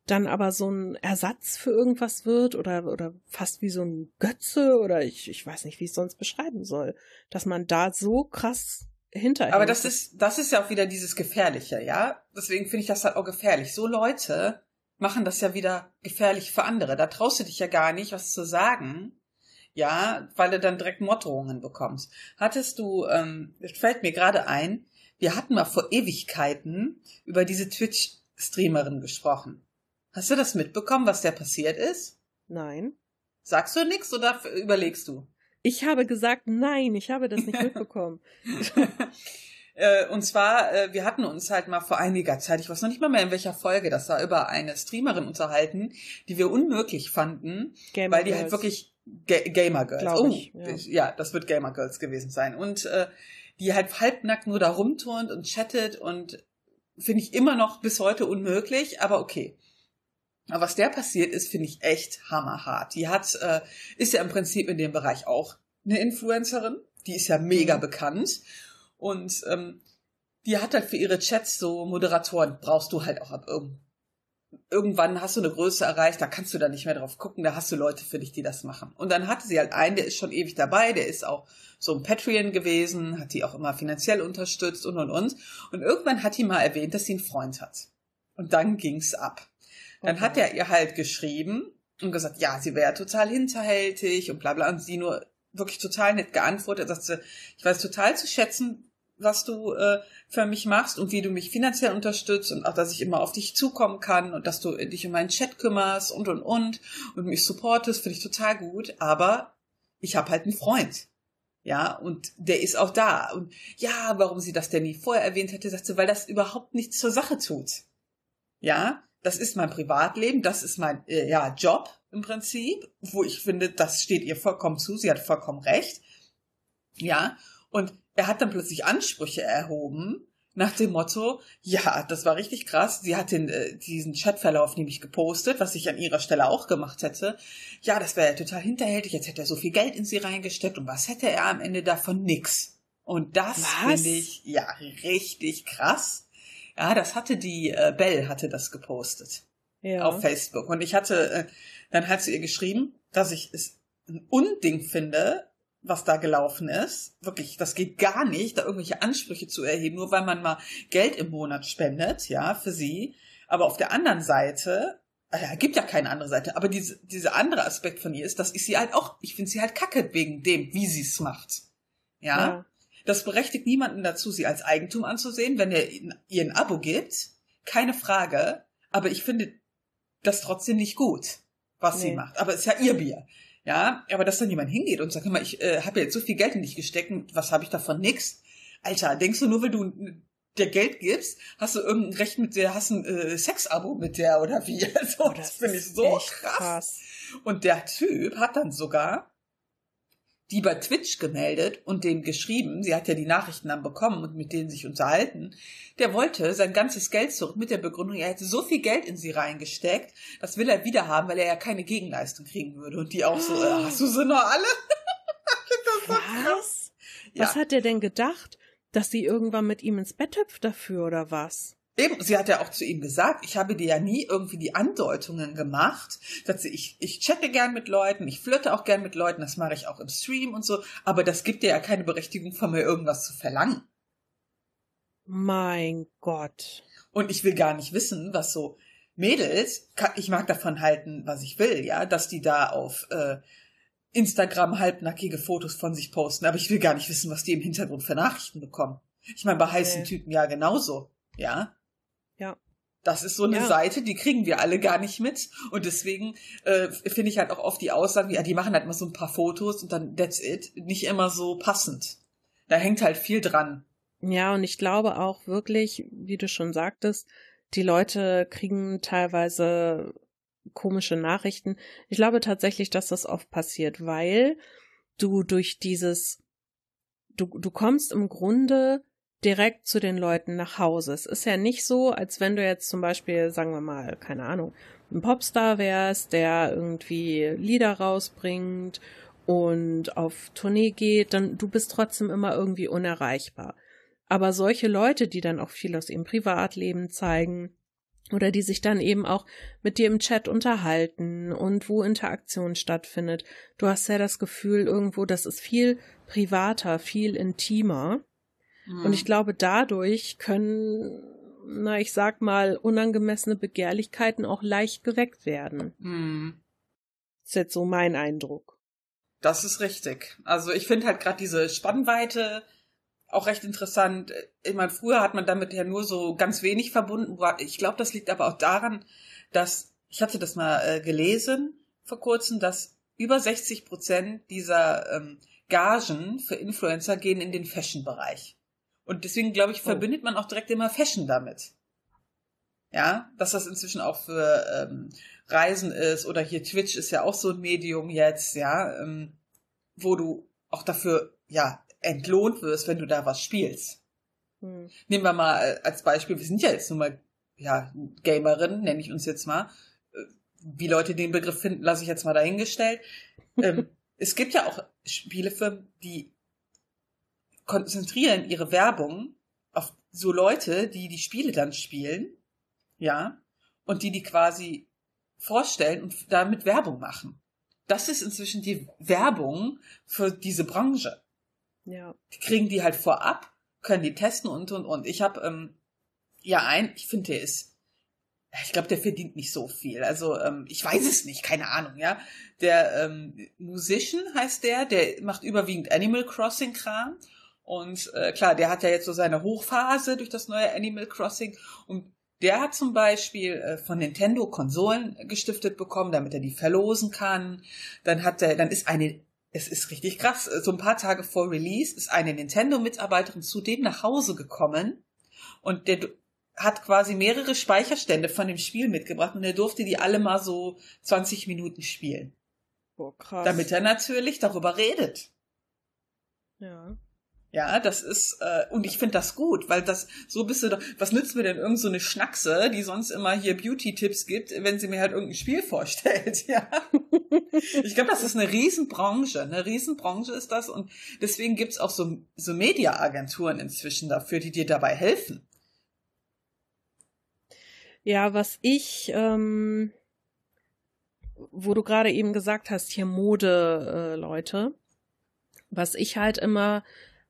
dann aber so ein Ersatz für irgendwas wird oder, oder fast wie so ein Götze oder ich, ich weiß nicht, wie ich es sonst beschreiben soll, dass man da so krass hinterhängt. Aber das ist, das ist ja auch wieder dieses Gefährliche, ja? Deswegen finde ich das halt auch gefährlich. So Leute machen das ja wieder gefährlich für andere. Da traust du dich ja gar nicht, was zu sagen, ja, weil du dann direkt Morddrohungen bekommst. Hattest du, ähm, es fällt mir gerade ein, wir hatten mal vor Ewigkeiten über diese Twitch-Streamerin gesprochen. Hast du das mitbekommen, was der passiert ist? Nein. Sagst du nichts oder überlegst du? Ich habe gesagt, nein, ich habe das nicht mitbekommen. Äh, und zwar, äh, wir hatten uns halt mal vor einiger Zeit, ich weiß noch nicht mal mehr in welcher Folge, das war über eine Streamerin unterhalten, die wir unmöglich fanden, Gamer weil die halt Girls. wirklich Ga Gamer Girls. Oh, ja. ja. das wird Gamer Girls gewesen sein. Und äh, die halt halbnackt nur da rumturnt und chattet und finde ich immer noch bis heute unmöglich, aber okay. Aber was der passiert ist, finde ich echt hammerhart. Die hat, äh, ist ja im Prinzip in dem Bereich auch eine Influencerin. Die ist ja mega Mhm. bekannt. Und ähm, die hat halt für ihre Chats so Moderatoren, brauchst du halt auch ab irgend irgendwann hast du eine Größe erreicht, da kannst du da nicht mehr drauf gucken, da hast du Leute für dich, die das machen. Und dann hatte sie halt einen, der ist schon ewig dabei, der ist auch so ein Patreon gewesen, hat die auch immer finanziell unterstützt und und und. Und irgendwann hat die mal erwähnt, dass sie einen Freund hat. Und dann ging's ab. Dann Okay. hat er ihr halt geschrieben und gesagt, ja, sie wäre total hinterhältig und bla bla. Und sie nur wirklich total nett geantwortet, sagte, ich weiß total zu schätzen, was du äh, für mich machst und wie du mich finanziell unterstützt und auch, dass ich immer auf dich zukommen kann und dass du dich um meinen Chat kümmerst und und und und mich supportest, finde ich total gut. Aber ich habe halt einen Freund. Ja, und der ist auch da. Und ja, warum sie das denn nie vorher erwähnt hätte, sagt sie, weil das überhaupt nichts zur Sache tut. Ja, das ist mein Privatleben, das ist mein äh, ja, Job im Prinzip, wo ich finde, das steht ihr vollkommen zu, sie hat vollkommen recht. Ja, und er hat dann plötzlich Ansprüche erhoben nach dem Motto, ja, das war richtig krass. Sie hat den, äh, diesen Chatverlauf nämlich gepostet, was ich an ihrer Stelle auch gemacht hätte. Ja, das wäre ja total hinterhältig. Jetzt hätte er so viel Geld in sie reingesteckt und was hätte er am Ende davon? Nix. Und das finde ich ja richtig krass. Ja, das hatte die äh, Bell hatte das gepostet ja. auf Facebook. Und ich hatte, äh, dann hat sie ihr geschrieben, dass ich es ein Unding finde, was da gelaufen ist. Wirklich, das geht gar nicht, da irgendwelche Ansprüche zu erheben, nur weil man mal Geld im Monat spendet, ja, für sie. Aber auf der anderen Seite äh, gibt ja keine andere Seite, aber diese, diese andere Aspekt von ihr ist, dass ich sie halt auch, ich finde sie halt kacke wegen dem, wie sie es macht. Ja? ja? Das berechtigt niemanden dazu, sie als Eigentum anzusehen, wenn er ihr ein Abo gibt. Keine Frage. Aber ich finde das trotzdem nicht gut, was nee. sie macht. Aber es ist ja ihr Bier. Ja, aber dass dann jemand hingeht und sagt, hör mal, ich äh, habe ja jetzt so viel Geld in dich gesteckt, was habe ich davon? Nix. Alter, denkst du nur, weil du der Geld gibst, hast du irgendein Recht mit der, hast ein äh, Sexabo mit der oder wie? Also, oh, das, das finde ich so krass. krass. Und der Typ hat dann sogar die bei Twitch gemeldet und dem geschrieben, sie hat ja die Nachrichten dann bekommen und mit denen sich unterhalten, der wollte sein ganzes Geld zurück mit der Begründung, er hätte so viel Geld in sie reingesteckt, das will er wieder haben, weil er ja keine Gegenleistung kriegen würde. Und die auch so, äh, hast du sie noch alle? Was? Ja. Was hat der denn gedacht? Dass sie irgendwann mit ihm ins Bett hüpft dafür oder was? Eben, sie hat ja auch zu ihm gesagt, ich habe dir ja nie irgendwie die Andeutungen gemacht, dass sie, ich, ich chatte gern mit Leuten, ich flirte auch gern mit Leuten, das mache ich auch im Stream und so, aber das gibt dir ja keine Berechtigung von mir, irgendwas zu verlangen. Mein Gott. Und ich will gar nicht wissen, was so Mädels, ich mag davon halten, was ich will, ja, dass die da auf äh, Instagram halbnackige Fotos von sich posten, aber ich will gar nicht wissen, was die im Hintergrund für Nachrichten bekommen. Ich meine, bei heißen Typen ja genauso, ja. Ja. Das ist so eine ja. Seite, die kriegen wir alle gar nicht mit. Und deswegen äh, finde ich halt auch oft die Aussagen, ja, die machen halt mal so ein paar Fotos und dann that's it, nicht immer so passend. Da hängt halt viel dran. Ja, und ich glaube auch wirklich, wie du schon sagtest, die Leute kriegen teilweise komische Nachrichten. Ich glaube tatsächlich, dass das oft passiert, weil du durch dieses, du, du kommst im Grunde direkt zu den Leuten nach Hause. Es ist ja nicht so, als wenn du jetzt zum Beispiel, sagen wir mal, keine Ahnung, ein Popstar wärst, der irgendwie Lieder rausbringt und auf Tournee geht, dann du bist trotzdem immer irgendwie unerreichbar. Aber solche Leute, die dann auch viel aus ihrem Privatleben zeigen, oder die sich dann eben auch mit dir im Chat unterhalten und wo Interaktion stattfindet. Du hast ja das Gefühl irgendwo, das ist viel privater, viel intimer. Mhm. Und ich glaube, dadurch können, na, ich sag mal, unangemessene Begehrlichkeiten auch leicht geweckt werden. Mhm. Das ist jetzt so mein Eindruck. Das ist richtig. Also ich finde halt gerade diese Spannweite auch recht interessant. Ich meine, früher hat man damit ja nur so ganz wenig verbunden. Ich glaube, das liegt aber auch daran, dass, ich hatte das mal äh, gelesen vor kurzem, dass über 60 Prozent dieser ähm, Gagen für Influencer gehen in den Fashion-Bereich. Und deswegen, glaube ich, oh. verbindet man auch direkt immer Fashion damit. Ja, dass das inzwischen auch für ähm, Reisen ist oder hier Twitch ist ja auch so ein Medium jetzt, ja, ähm, wo du auch dafür, ja, entlohnt wirst, wenn du da was spielst. Hm. Nehmen wir mal äh, als Beispiel, wir sind ja jetzt nun mal, ja, Gamerin, nenne ich uns jetzt mal. Äh, wie Leute den Begriff finden, lasse ich jetzt mal dahingestellt. ähm, es gibt ja auch Spielefirmen, die konzentrieren ihre Werbung auf so Leute, die die Spiele dann spielen, ja, und die die quasi vorstellen und damit Werbung machen. Das ist inzwischen die Werbung für diese Branche. Ja. Die kriegen die halt vorab, können die testen und und und. Ich habe ähm, ja ein, ich finde der ist, ich glaube, der verdient nicht so viel. Also ähm, ich weiß es nicht, keine Ahnung, ja. Der ähm, Musician heißt der, der macht überwiegend Animal Crossing Kram und äh, klar, der hat ja jetzt so seine Hochphase durch das neue Animal Crossing und der hat zum Beispiel äh, von Nintendo Konsolen gestiftet bekommen, damit er die verlosen kann. Dann hat er, dann ist eine, es ist richtig krass, so ein paar Tage vor Release ist eine Nintendo-Mitarbeiterin zu dem nach Hause gekommen und der hat quasi mehrere Speicherstände von dem Spiel mitgebracht und er durfte die alle mal so 20 Minuten spielen. Oh, krass. Damit er natürlich darüber redet. Ja. Ja, das ist, äh, und ich finde das gut, weil das, so bist du doch, was nützt mir denn irgend so eine Schnackse, die sonst immer hier Beauty-Tipps gibt, wenn sie mir halt irgendein Spiel vorstellt, ja. ich glaube, das ist eine Riesenbranche, eine Riesenbranche ist das und deswegen gibt's auch so, so Media-Agenturen inzwischen dafür, die dir dabei helfen. Ja, was ich, ähm, wo du gerade eben gesagt hast, hier Mode, äh, was ich halt immer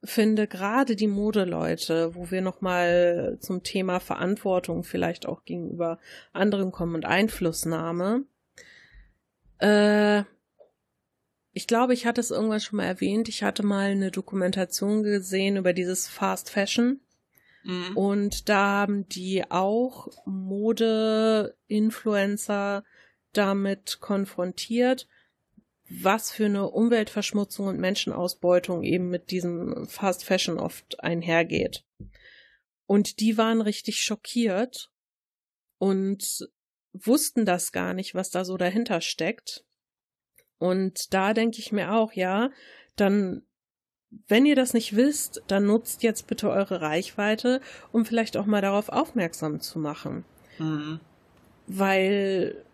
finde gerade die Modeleute, wo wir nochmal zum Thema Verantwortung vielleicht auch gegenüber anderen kommen und Einflussnahme. Äh, ich glaube, ich hatte es irgendwann schon mal erwähnt. Ich hatte mal eine Dokumentation gesehen über dieses Fast Fashion. Mhm. Und da haben die auch Mode-Influencer damit konfrontiert, was für eine Umweltverschmutzung und Menschenausbeutung eben mit diesem Fast Fashion oft einhergeht. Und die waren richtig schockiert und wussten das gar nicht, was da so dahinter steckt. Und da denke ich mir auch, ja, dann, wenn ihr das nicht wisst, dann nutzt jetzt bitte eure Reichweite, um vielleicht auch mal darauf aufmerksam zu machen. Mhm. Weil,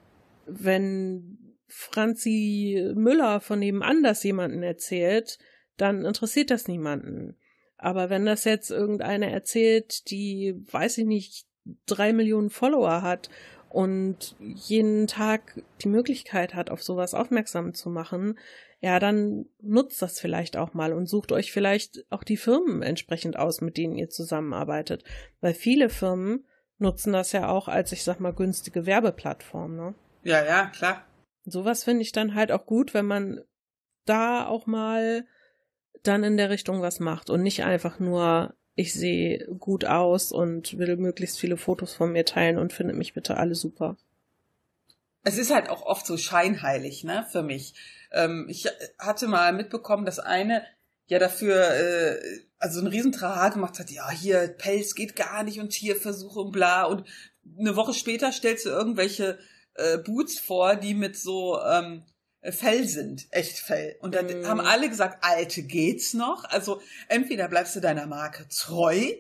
wenn Franzi Müller von nebenan das jemanden erzählt, dann interessiert das niemanden. Aber wenn das jetzt irgendeine erzählt, die, weiß ich nicht, drei Millionen Follower hat und jeden Tag die Möglichkeit hat, auf sowas aufmerksam zu machen, ja, dann nutzt das vielleicht auch mal und sucht euch vielleicht auch die Firmen entsprechend aus, mit denen ihr zusammenarbeitet. Weil viele Firmen nutzen das ja auch als, ich sag mal, günstige Werbeplattform, ne? Ja, ja, klar sowas finde ich dann halt auch gut, wenn man da auch mal dann in der Richtung was macht und nicht einfach nur, ich sehe gut aus und will möglichst viele Fotos von mir teilen und findet mich bitte alle super. Es ist halt auch oft so scheinheilig, ne, für mich. Ähm, ich hatte mal mitbekommen, dass eine ja dafür äh, also ein Riesentrara gemacht hat, ja, hier Pelz geht gar nicht und Tierversuche und bla und eine Woche später stellst du irgendwelche äh, Boots vor, die mit so ähm, Fell sind, echt Fell. Und dann mm. haben alle gesagt, alte geht's noch. Also entweder bleibst du deiner Marke treu,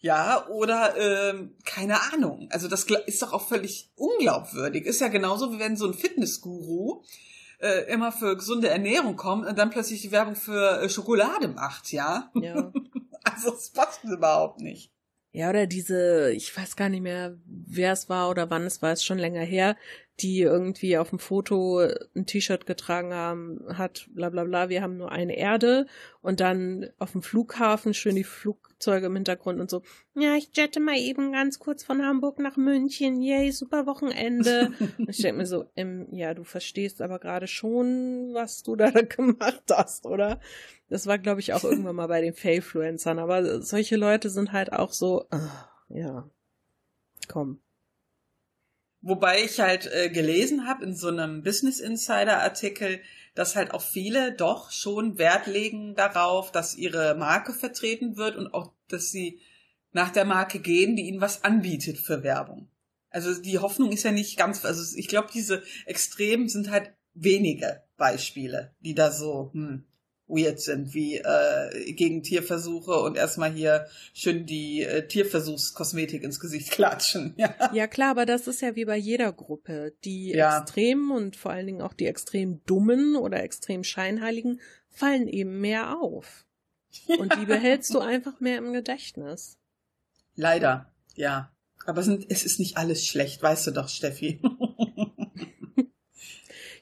ja, oder ähm, keine Ahnung. Also das ist doch auch völlig unglaubwürdig. Ist ja genauso, wie wenn so ein Fitnessguru äh, immer für gesunde Ernährung kommt und dann plötzlich die Werbung für äh, Schokolade macht, ja. Ja. also es passt überhaupt nicht. Ja, oder diese, ich weiß gar nicht mehr, wer es war oder wann es war, ist schon länger her, die irgendwie auf dem Foto ein T-Shirt getragen haben, hat bla bla bla, wir haben nur eine Erde und dann auf dem Flughafen schön die Flugzeuge im Hintergrund und so, ja, ich jette mal eben ganz kurz von Hamburg nach München, yay, super Wochenende. und ich denke mir so, ähm, ja, du verstehst aber gerade schon, was du da gemacht hast, oder? Das war, glaube ich, auch irgendwann mal bei den Failfluencern, aber solche Leute sind halt auch so, uh, ja, komm. Wobei ich halt äh, gelesen habe in so einem Business Insider Artikel, dass halt auch viele doch schon Wert legen darauf, dass ihre Marke vertreten wird und auch, dass sie nach der Marke gehen, die ihnen was anbietet für Werbung. Also die Hoffnung ist ja nicht ganz, also ich glaube, diese Extremen sind halt wenige Beispiele, die da so, hm, weird sind, wie äh, gegen Tierversuche und erstmal hier schön die äh, Tierversuchskosmetik ins Gesicht klatschen. Ja. ja klar, aber das ist ja wie bei jeder Gruppe. Die ja. extremen und vor allen Dingen auch die extrem dummen oder extrem scheinheiligen fallen eben mehr auf. Und die behältst du einfach mehr im Gedächtnis. Leider, ja. Aber es ist nicht alles schlecht, weißt du doch, Steffi.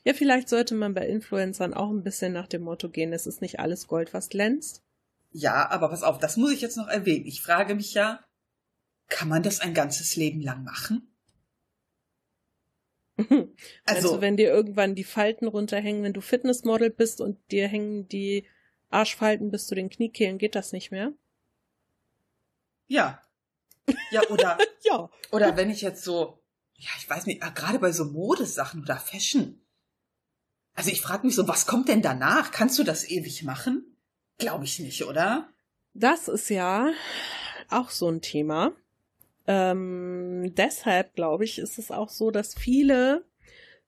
Ja, vielleicht sollte man bei Influencern auch ein bisschen nach dem Motto gehen, es ist nicht alles Gold, was glänzt. Ja, aber pass auf, das muss ich jetzt noch erwähnen. Ich frage mich ja, kann man das ein ganzes Leben lang machen? also, also, wenn dir irgendwann die Falten runterhängen, wenn du Fitnessmodel bist und dir hängen die Arschfalten bis zu den Kniekehlen, geht das nicht mehr? Ja. Ja, oder, ja. oder wenn ich jetzt so, ja, ich weiß nicht, gerade bei so Modesachen oder Fashion, also ich frage mich so, was kommt denn danach? Kannst du das ewig machen? Glaube ich nicht, oder? Das ist ja auch so ein Thema. Ähm, deshalb glaube ich, ist es auch so, dass viele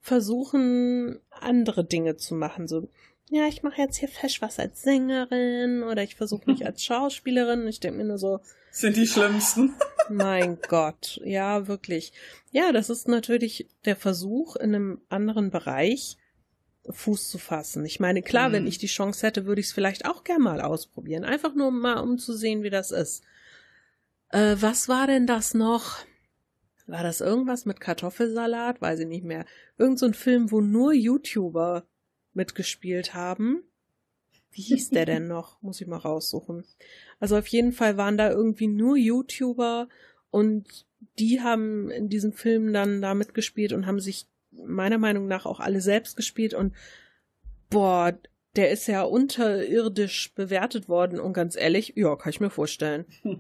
versuchen, andere Dinge zu machen. So, ja, ich mache jetzt hier fesch was als Sängerin oder ich versuche mich als Schauspielerin. Ich denke mir nur so. Sind die schlimmsten. mein Gott, ja, wirklich. Ja, das ist natürlich der Versuch in einem anderen Bereich Fuß zu fassen. Ich meine, klar, mhm. wenn ich die Chance hätte, würde ich es vielleicht auch gern mal ausprobieren. Einfach nur mal, um zu sehen, wie das ist. Äh, was war denn das noch? War das irgendwas mit Kartoffelsalat? Weiß ich nicht mehr. Irgend so ein Film, wo nur YouTuber mitgespielt haben. Wie hieß der denn noch? Muss ich mal raussuchen. Also auf jeden Fall waren da irgendwie nur YouTuber und die haben in diesem Film dann da mitgespielt und haben sich meiner Meinung nach auch alle selbst gespielt und boah, der ist ja unterirdisch bewertet worden und ganz ehrlich, ja, kann ich mir vorstellen.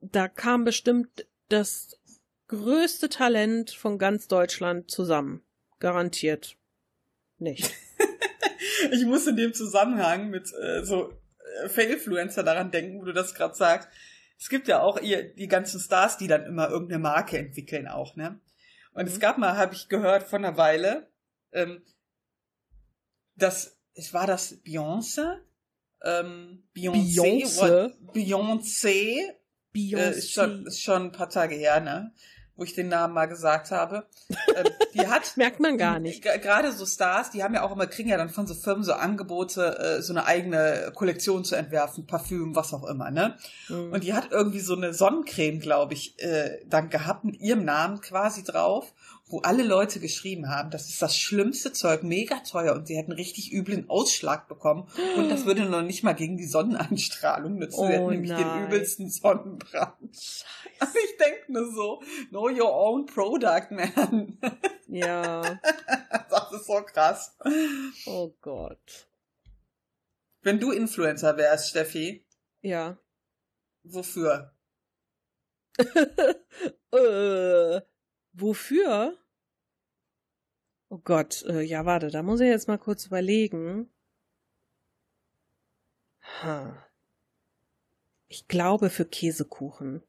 da kam bestimmt das größte Talent von ganz Deutschland zusammen. Garantiert nicht. ich muss in dem Zusammenhang mit äh, so äh, Failfluencer daran denken, wo du das gerade sagst. Es gibt ja auch ihr, die ganzen Stars, die dann immer irgendeine Marke entwickeln auch, ne? Und mhm. es gab mal, habe ich gehört vor einer Weile, ähm, dass es war das Beyoncé, ähm, Beyoncé, Beyoncé, Beyoncé, äh, ist, schon, ist schon ein paar Tage her, ne? Wo ich den Namen mal gesagt habe. Ähm, die hat merkt man gar nicht. Gerade so Stars, die haben ja auch immer kriegen ja dann von so Firmen so Angebote, äh, so eine eigene Kollektion zu entwerfen, Parfüm, was auch immer, ne? Mhm. Und die hat irgendwie so eine Sonnencreme, glaube ich, äh, dann gehabt mit ihrem Namen quasi drauf wo alle Leute geschrieben haben, das ist das schlimmste Zeug, mega teuer und sie hätten richtig üblen Ausschlag bekommen und das würde noch nicht mal gegen die Sonneneinstrahlung nützen. Oh, sie hätten nämlich nein. den übelsten Sonnenbrand. Scheiße. Also ich denke nur so, know your own product, man. Ja. Das ist so krass. Oh Gott. Wenn du Influencer wärst, Steffi. Ja. Wofür? äh, Wofür? Oh Gott, äh, ja, warte, da muss ich jetzt mal kurz überlegen. Ha. Ich glaube für Käsekuchen.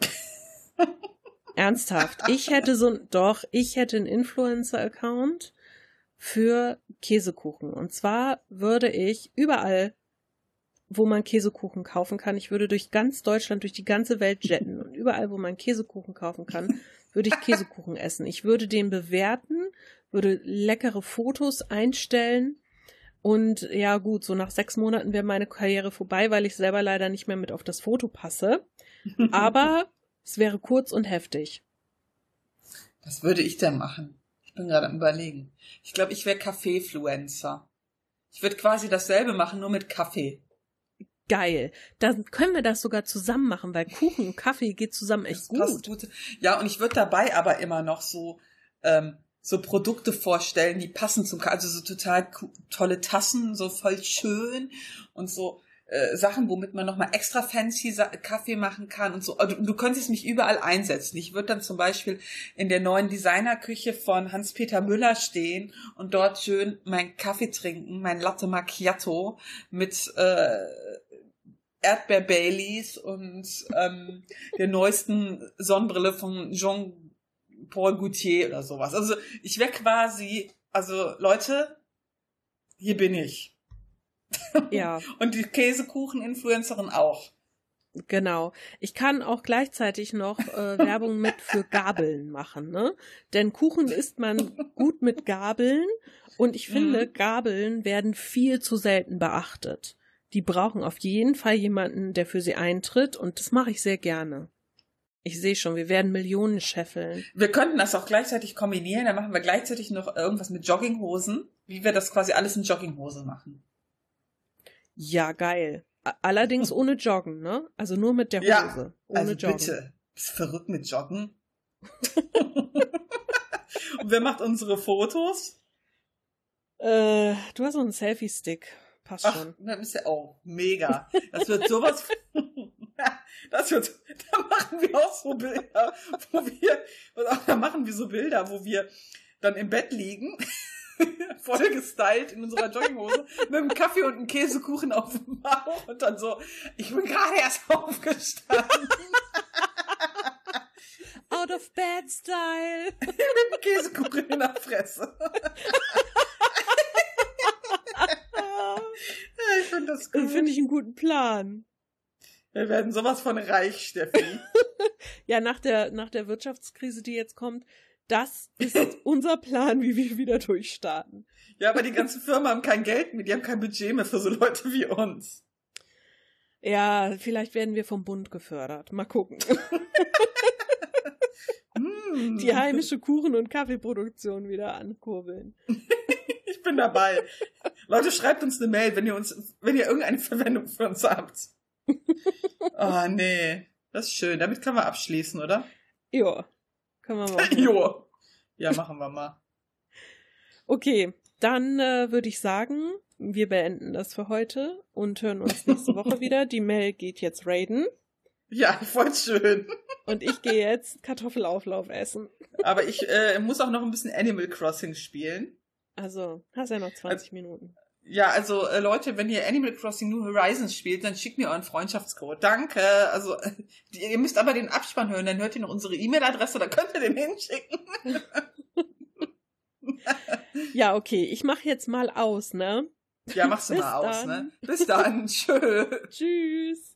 Ernsthaft. Ich hätte so ein, doch, ich hätte einen Influencer-Account für Käsekuchen. Und zwar würde ich überall, wo man Käsekuchen kaufen kann, ich würde durch ganz Deutschland, durch die ganze Welt jetten und überall, wo man Käsekuchen kaufen kann, würde ich Käsekuchen essen. Ich würde den bewerten, würde leckere Fotos einstellen. Und ja, gut, so nach sechs Monaten wäre meine Karriere vorbei, weil ich selber leider nicht mehr mit auf das Foto passe. Aber es wäre kurz und heftig. Was würde ich denn machen? Ich bin gerade am überlegen. Ich glaube, ich wäre Kaffeefluencer. Ich würde quasi dasselbe machen, nur mit Kaffee geil. Dann können wir das sogar zusammen machen, weil Kuchen und Kaffee geht zusammen echt gut. gut. Ja, und ich würde dabei aber immer noch so ähm, so Produkte vorstellen, die passen zum also so total tolle Tassen, so voll schön und so äh, Sachen, womit man nochmal extra fancy Kaffee machen kann und so. Also, du könntest mich überall einsetzen. Ich würde dann zum Beispiel in der neuen Designerküche von Hans-Peter Müller stehen und dort schön meinen Kaffee trinken, mein Latte Macchiato mit äh, Erdbeer Baileys und ähm, der neuesten Sonnenbrille von Jean Paul Gaultier oder sowas. Also ich wäre quasi, also Leute, hier bin ich. Ja. und die Käsekuchen-Influencerin auch. Genau. Ich kann auch gleichzeitig noch äh, Werbung mit für Gabeln machen, ne? Denn Kuchen isst man gut mit Gabeln und ich finde, mhm. Gabeln werden viel zu selten beachtet die brauchen auf jeden Fall jemanden, der für sie eintritt und das mache ich sehr gerne. Ich sehe schon, wir werden Millionen scheffeln. Wir könnten das auch gleichzeitig kombinieren, dann machen wir gleichzeitig noch irgendwas mit Jogginghosen, wie wir das quasi alles in Jogginghose machen. Ja, geil. Allerdings ohne Joggen, ne? Also nur mit der Hose. Ja, ohne also Joggen. bitte. Bist verrückt mit Joggen? Und wer macht unsere Fotos? Äh, du hast so einen Selfie-Stick passt Ach, schon. Das ist ja auch mega. Das wird sowas. das wird. Da machen wir auch so Bilder, wo wir. Da machen wir so Bilder, wo wir dann im Bett liegen. voll gestylt in unserer Jogginghose mit einem Kaffee und einem Käsekuchen auf dem Bauch und dann so, ich bin gerade erst aufgestanden. Out of bed style. mit einem Käsekuchen in der Fresse. Finde das gut. Finde ich einen guten Plan. Wir werden sowas von reich, Steffi. ja, nach der, nach der Wirtschaftskrise, die jetzt kommt, das ist unser Plan, wie wir wieder durchstarten. Ja, aber die ganzen Firmen haben kein Geld mehr, die haben kein Budget mehr für so Leute wie uns. Ja, vielleicht werden wir vom Bund gefördert. Mal gucken. Mm. die heimische Kuchen- und Kaffeeproduktion wieder ankurbeln. ich bin dabei. Leute, schreibt uns eine Mail, wenn ihr uns, wenn ihr irgendeine Verwendung für uns habt. oh, nee. Das ist schön. Damit können wir abschließen, oder? Ja. Können wir machen. jo. Ja, machen wir mal. Okay, dann äh, würde ich sagen, wir beenden das für heute und hören uns nächste Woche wieder. Die Mel geht jetzt raiden. Ja, voll schön. Und ich gehe jetzt Kartoffelauflauf essen. Aber ich äh, muss auch noch ein bisschen Animal Crossing spielen. Also, hast ja noch 20 also, Minuten. Ja, also äh, Leute, wenn ihr Animal Crossing New Horizons spielt, dann schickt mir euren Freundschaftscode. Danke. Also äh, ihr müsst aber den Abspann hören, dann hört ihr noch unsere E-Mail-Adresse, da könnt ihr den hinschicken. ja, okay, ich mache jetzt mal aus, ne? Ja, machst du mal aus, ne? Bis dann. Tschö. Tschüss.